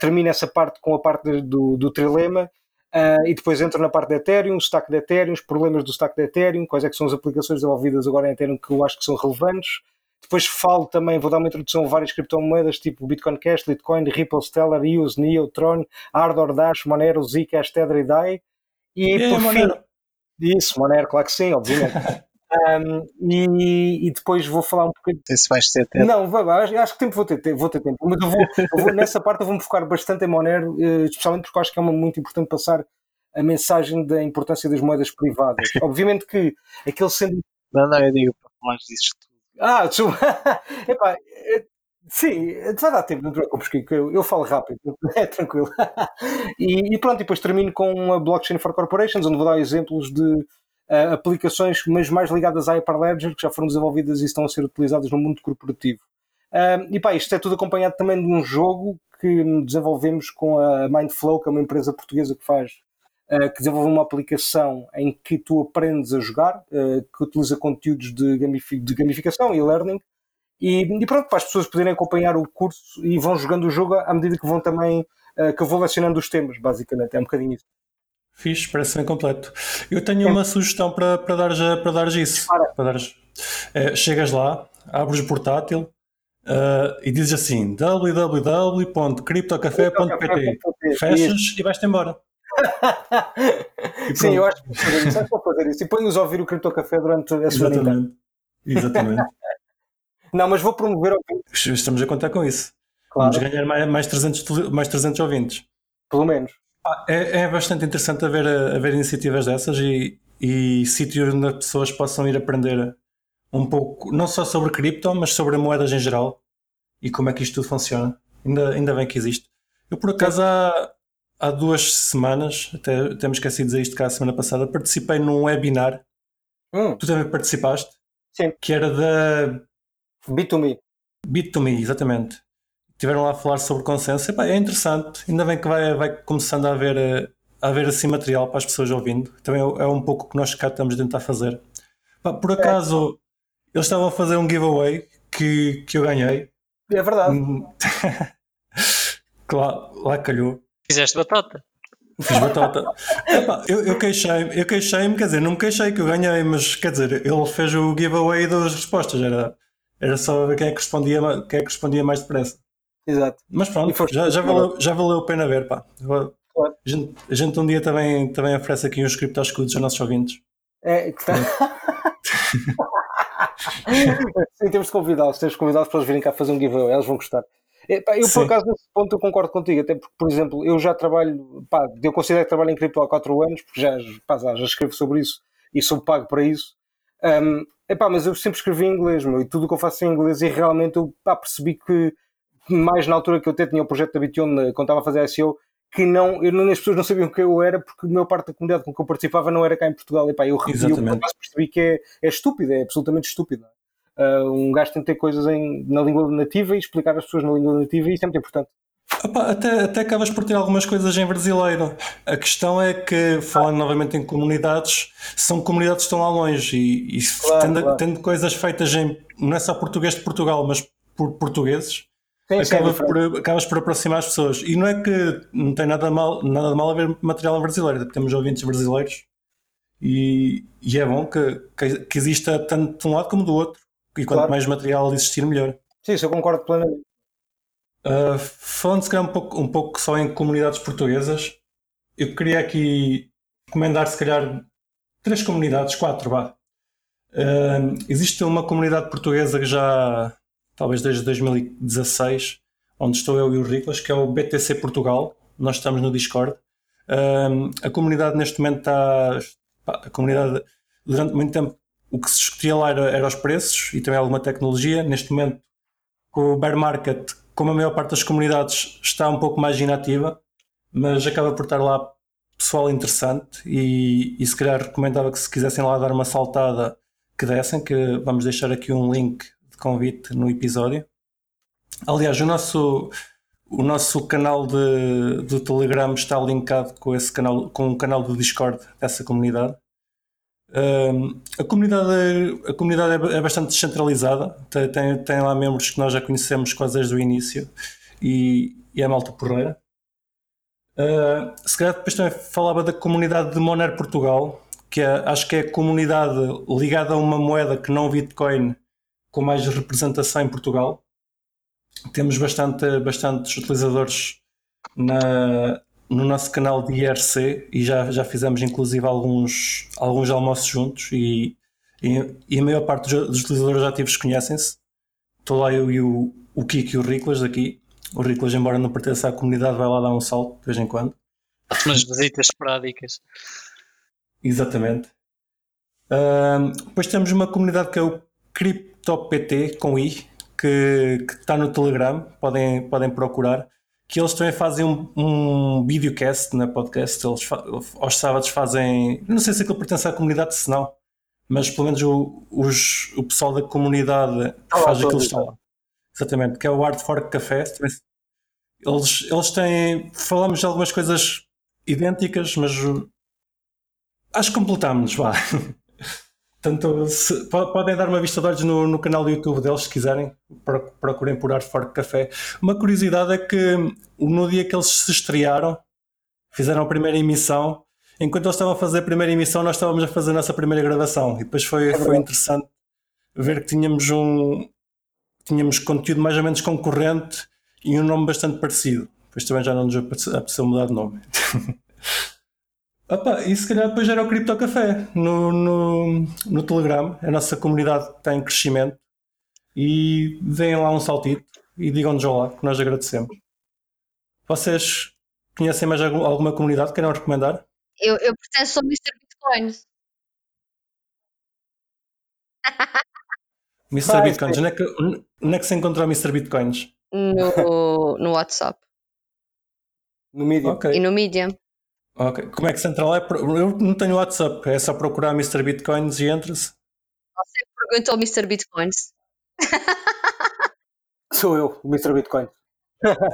termina essa parte com a parte do, do trilema Uh, e depois entro na parte de Ethereum, stack de Ethereum, os problemas do stack de Ethereum, quais é que são as aplicações desenvolvidas agora em Ethereum que eu acho que são relevantes. Depois falo também, vou dar uma introdução a várias criptomoedas, tipo Bitcoin Cash, Litecoin, Ripple, Stellar, EOS, Neo, Tron, Ardor, Dash, Monero, Zcash, Tether e DAI. E, e por Monero. fim... Isso, Monero, claro que sim, obviamente. Um, e, e, depois vou falar um bocadinho. Se vais ter tempo. Não, acho, acho que tempo vou ter, vou ter tempo. Mas eu vou, eu vou, nessa parte eu vou-me focar bastante em Monero, eh, especialmente porque acho que é uma, muito importante passar a mensagem da importância das moedas privadas. Obviamente que aquele sendo. Não, não, eu digo para falar disso tudo. Ah, desculpa. Epá, eh, sim, vai dar tempo, não te preocupes, que eu, eu falo rápido, é tranquilo. E, e, pronto, e depois termino com a Blockchain for Corporations, onde vou dar exemplos de uh, aplicações, mas mais ligadas à Hyperledger, que já foram desenvolvidas e estão a ser utilizadas no mundo corporativo. Uh, e pá, isto é tudo acompanhado também de um jogo que desenvolvemos com a Mindflow, que é uma empresa portuguesa que faz Uh, que desenvolve uma aplicação em que tu aprendes a jogar, uh, que utiliza conteúdos de, gamifi de gamificação e learning, e, e, pronto, para as pessoas poderem acompanhar o curso e vão jogando o jogo à medida que vão também, que eu vou lecionando os temas, basicamente, é um bocadinho isso. Fixe, parece bem completo. Eu tenho uma sugestão para, para, dares, para dares isso. Para. Para dares, é, chegas lá, abres o portátil uh, e dizes assim www.criptocafé.pt Fechas isso. e vais-te embora. Sim, eu acho que vou fazer isso. Vou fazer isso. E põe-nos a ouvir o Criptocafé durante a semana. Exatamente. Exatamente. Não, mas vou promover. Estamos a contar com isso. Claro. Vamos ganhar mais, mais, 300, mais 300 ouvintes. Pelo menos. É, é bastante interessante haver, haver iniciativas dessas e, e sítios onde as pessoas possam ir aprender um pouco, não só sobre cripto, mas sobre moedas em geral e como é que isto tudo funciona. Ainda, ainda bem que existe. Eu, por acaso, há, há duas semanas, até, até me esqueci de dizer isto cá a semana passada, participei num webinar. Hum. Tu também participaste? Sim. Que era da Bit2Me. Bit2Me, exatamente estiveram lá a falar sobre consenso. Epá, é interessante, ainda bem que vai, vai começando a haver, a haver assim material para as pessoas ouvindo. Também é, é um pouco o que nós cá estamos a tentar fazer. Epá, por acaso, eles estavam a fazer um giveaway que, que eu ganhei. É verdade. claro, lá calhou. Fizeste batata. Fiz batata. Epá, eu, eu queixei-me, eu queixei-me, quer dizer, não me queixei que eu ganhei, mas quer dizer, ele fez o giveaway das respostas, era, era só ver quem é que respondia, quem é que respondia mais depressa. Exato. Mas pronto, já, já, valeu, já valeu a pena ver, pá. Claro. A, gente, a gente um dia também, também oferece aqui uns criptoscudos aos nossos ouvintes. É, que tá... Sim, temos de convidá-los, temos de convidá-los para eles virem cá fazer um giveaway, eles vão gostar. Epá, eu, Sim. por acaso, nesse ponto, eu concordo contigo, até porque, por exemplo, eu já trabalho, pá, eu considero que trabalho em cripto há 4 anos, porque já, pá, já, já escrevo sobre isso e sou pago para isso. Um, epá, mas eu sempre escrevi em inglês, meu, e tudo o que eu faço é em inglês, e realmente eu pá, percebi que, mais na altura que eu até tinha o projeto da Bition, quando estava a fazer SEO, que não, eu, não- as pessoas não sabiam quem eu era, porque a maior parte da comunidade com que eu participava não era cá em Portugal. Epá, eu, eu, Exatamente. acaso percebi que é, é estúpido, é absolutamente estúpido. Uh, um gajo tem que ter coisas em, na língua nativa e explicar às pessoas na língua nativa e isso é muito importante. Opa, até, até acabas por ter algumas coisas em brasileiro. A questão é que, falando novamente em comunidades, são comunidades que estão lá longe e, e Claro, tendo, claro. tendo coisas feitas em não é só português de Portugal, mas por portugueses, acaba diferente. por, acabas por aproximar as pessoas. E não é que não tem nada, mal, nada de mal haver material em brasileiro, porque temos ouvintes brasileiros e, e é bom que, que, que exista tanto de um lado como do outro. E quanto Claro. mais material existir, melhor. Sim, isso eu concordo plenamente. Uh, falando se calhar um pouco, um pouco só em comunidades portuguesas, eu queria aqui recomendar se calhar três comunidades, quatro, vá. Uh, existe uma comunidade portuguesa que já, talvez desde 2016, onde estou eu e o Riclas, que é o BTC Portugal. Nós estamos no Discord. Uh, a comunidade neste momento está. A comunidade, durante muito tempo, o que se discutia lá era, era os preços e também alguma tecnologia. Neste momento, com o bear market, como a maior parte das comunidades está um pouco mais inativa, mas acaba por estar lá pessoal interessante e, e se calhar recomendava que se quisessem lá dar uma saltada que dessem, que vamos deixar aqui um link convite no episódio. Aliás, o nosso, o nosso canal de, do Telegram está linkado com esse canal, com o canal do Discord dessa comunidade. Um, a comunidade, a comunidade é, é bastante descentralizada, tem, tem, tem lá membros que nós já conhecemos quase desde o início e, e é malta porreira. Uh, se calhar depois também falava da comunidade de Monero Portugal, que é, acho que é a comunidade ligada a uma moeda que não Bitcoin com mais representação em Portugal. Temos bastante, bastantes utilizadores na, no nosso canal de IRC e já, já fizemos inclusive alguns, alguns almoços juntos e, e, e a maior parte dos, dos utilizadores ativos conhecem-se. Estou lá eu e o, o Kiko e o Riclas daqui. O Riclas, embora não pertença à comunidade, vai lá dar um salto de vez em quando. Umas visitas esporádicas. Exatamente. Ahm, depois temos uma comunidade que é o CryptoPT com I, que, está no Telegram, podem, podem procurar. Que eles também fazem um, um videocast na podcast. Eles aos sábados fazem. Não sei se aquilo pertence à comunidade, se não, mas pelo menos o, os, o pessoal da comunidade que faz aquilo está lá. Exatamente, que é o Hard Fork Café. Eles, eles têm. Falamos de algumas coisas idênticas, mas acho que completámos-nos, vá. Portanto, se- po- podem dar uma vista de olhos no, no canal do YouTube deles se quiserem, Pro- procurem por Art Fork Café. Uma curiosidade é que no dia que eles se estrearam, fizeram a primeira emissão, enquanto eles estavam a fazer a primeira emissão, nós estávamos a fazer a nossa primeira gravação. E depois foi, foi interessante ver que tínhamos um tínhamos conteúdo mais ou menos concorrente e um nome bastante parecido. Depois também já não nos apeteceu mudar de nome. Opa, e se calhar depois era o Cripto Café no, no, no Telegram. A nossa comunidade está em crescimento. E deem lá um saltito e digam-nos olá, que nós agradecemos. Vocês conhecem mais algum- alguma comunidade que queiram recomendar? Eu, eu pertenço ao Mr. Bitcoins. Mr. Vai, Bitcoins, onde é, que, onde é que se encontra o Mr. Bitcoins? No, no WhatsApp No Medium. Ok. e no Medium. Ok. Como é que se entra lá? É Eu não tenho WhatsApp, é só procurar Mr. Bitcoins e entra-se. Pergunta ao Mr. Bitcoins. Sou eu, o Mr. Bitcoin.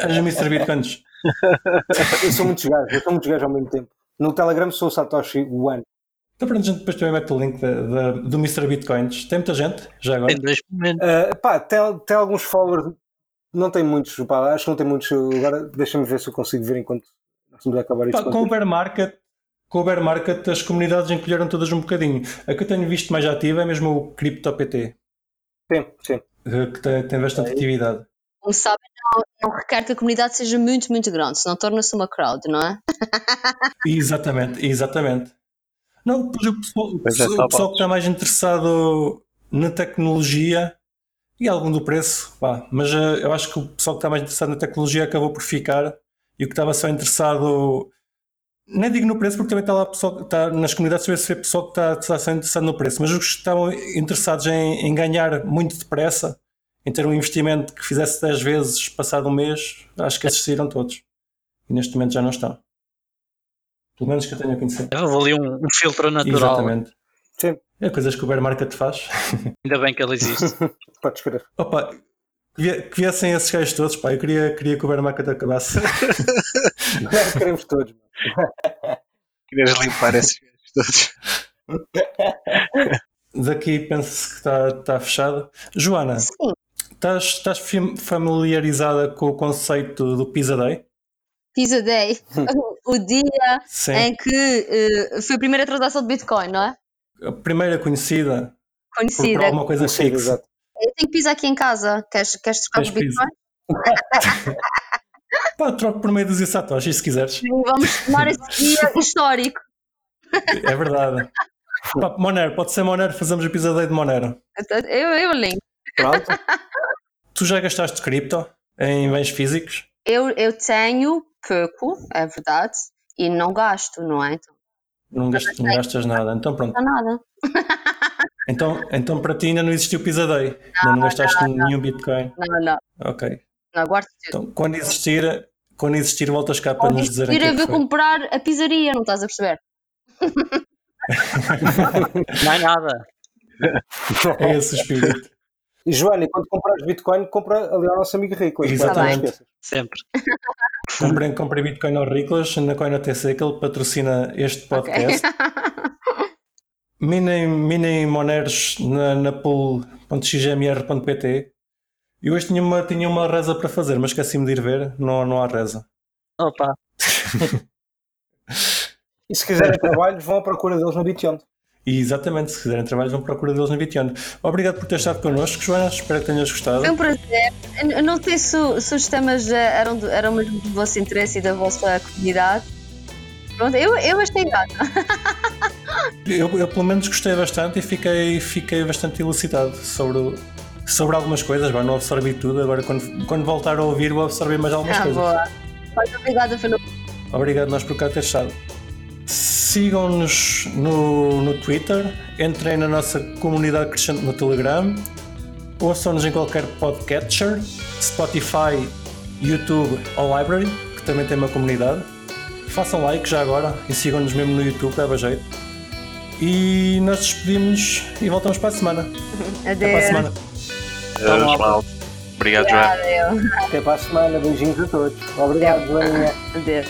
És o Mr. Bitcoins. Eu sou muitos gajos, eu sou muitos gajos ao mesmo tempo. No Telegram sou o Satoshi One. Então pronto, a gente depois também mete o link da- da- do Mr. Bitcoins. Tem muita gente, já agora. Tem dois momentos. Uh, pá, tem, tem alguns followers, não tem muitos, pá, acho que não tem muitos. Agora deixa-me ver se eu consigo ver enquanto vamos acabar isto. Pá, com o bear market, com o bear market as comunidades encolheram todas um bocadinho. A que eu tenho visto mais ativa é mesmo o CryptoPT, Sim, sim. eh, que tem, tem bastante atividade. Como sabem, não, não requer que a comunidade seja muito, muito grande, senão torna-se uma crowd, não é? Exatamente, exatamente. Não, pois o pessoal, o é, o pessoal que está mais interessado na tecnologia e algum do preço, pá. mas uh, eu acho que o pessoal que está mais interessado na tecnologia acabou por ficar e o que estava só interessado, nem digo no preço, porque também está lá pessoal, está nas comunidades se vê pessoal que está, está só interessado no preço, mas os que estavam interessados em, em ganhar muito depressa, em ter um investimento que fizesse 10 vezes passado um mês, acho que esses saíram todos. E neste momento já não estão. Pelo menos que eu tenha conhecido. Houve ali um, um filtro natural. Exatamente. Sim. É coisas que o bear market faz. Ainda bem que ele existe. Podes escrever. Opa, que vie- que viessem esses gajos todos, pá. Eu queria, queria que o bear market acabasse. Nós queremos todos. mano. Querias limpar esses gajos todos. Daqui penso que está está fechado. Joana, Sim. estás, estás fam- familiarizada com o conceito do Pizza Day? Pizza Day, o dia Sim. em que eh, foi a primeira transação de Bitcoin, não é? A primeira conhecida por, por Conhecida. alguma coisa fixa. exato. Eu tenho pizza aqui em casa. Queres, queres trocar por Bitcoin? Pá, troco por meio dos satoshis se quiseres. Vamos tomar esse dia histórico. É verdade. Pá, Monero, pode ser Monero, fazemos o Day de Monero. Eu, eu lembro. Pronto. Tu já gastaste cripto em bens físicos? Eu, eu tenho pouco, é verdade, e não gasto, não é? Então, Não gastas, não gastas nada. Então pronto. não nada. Então, então para ti ainda não existiu Day. Ainda não gastaste nenhum Bitcoin. Não, não. Ok. Não, guardo tudo. Então quando existir, quando existir voltas cá para nos dizer ir a que ver foi. comprar a pizzaria, não estás a perceber? Não é nada. É esse o espírito. E Joana, e quando comprares Bitcoin, compra ali ao nosso amigo rico. Exatamente. Não. Sempre. Comprei, comprei Bitcoin ao Riclas na CoinOTC que ele patrocina este podcast. Minem, minem Moneros na, na pool.xmr.pt e hoje tinha uma, tinha uma reza para fazer, mas esqueci-me de ir ver, não, não há reza. Opa. E se quiserem trabalhos, vão à procura deles no Bitcoin. E exatamente, se quiserem trabalho, vão procura deles no Bitcoin. Obrigado por ter estado connosco, Joana. Espero que tenhas gostado. Foi um prazer. Não sei se, se os temas eh, eram, eram mesmo do vosso interesse e da vossa comunidade. Pronto, eu, eu achei graça. Eu, eu, pelo menos gostei bastante e fiquei, fiquei bastante elucidado sobre, sobre algumas coisas. Bom, não absorvi tudo, agora quando, quando voltar a ouvir vou absorver mais algumas Ah, coisas. boa. Muito obrigada pelo Obrigado nós por cá ter estado. Sigam-nos no, no Twitter, entrem na nossa comunidade crescente no Telegram, ouçam-nos em qualquer podcatcher, Spotify, YouTube ou Library, que também tem uma comunidade. Façam like já agora e sigam-nos mesmo no YouTube, leva jeito. E nós despedimos e voltamos para a semana. Até para a Adeus. semana. Adeus. Obrigado, Joana. Adeus. Até para a semana. Beijinhos a todos. Obrigado, Joaninha. Adeus.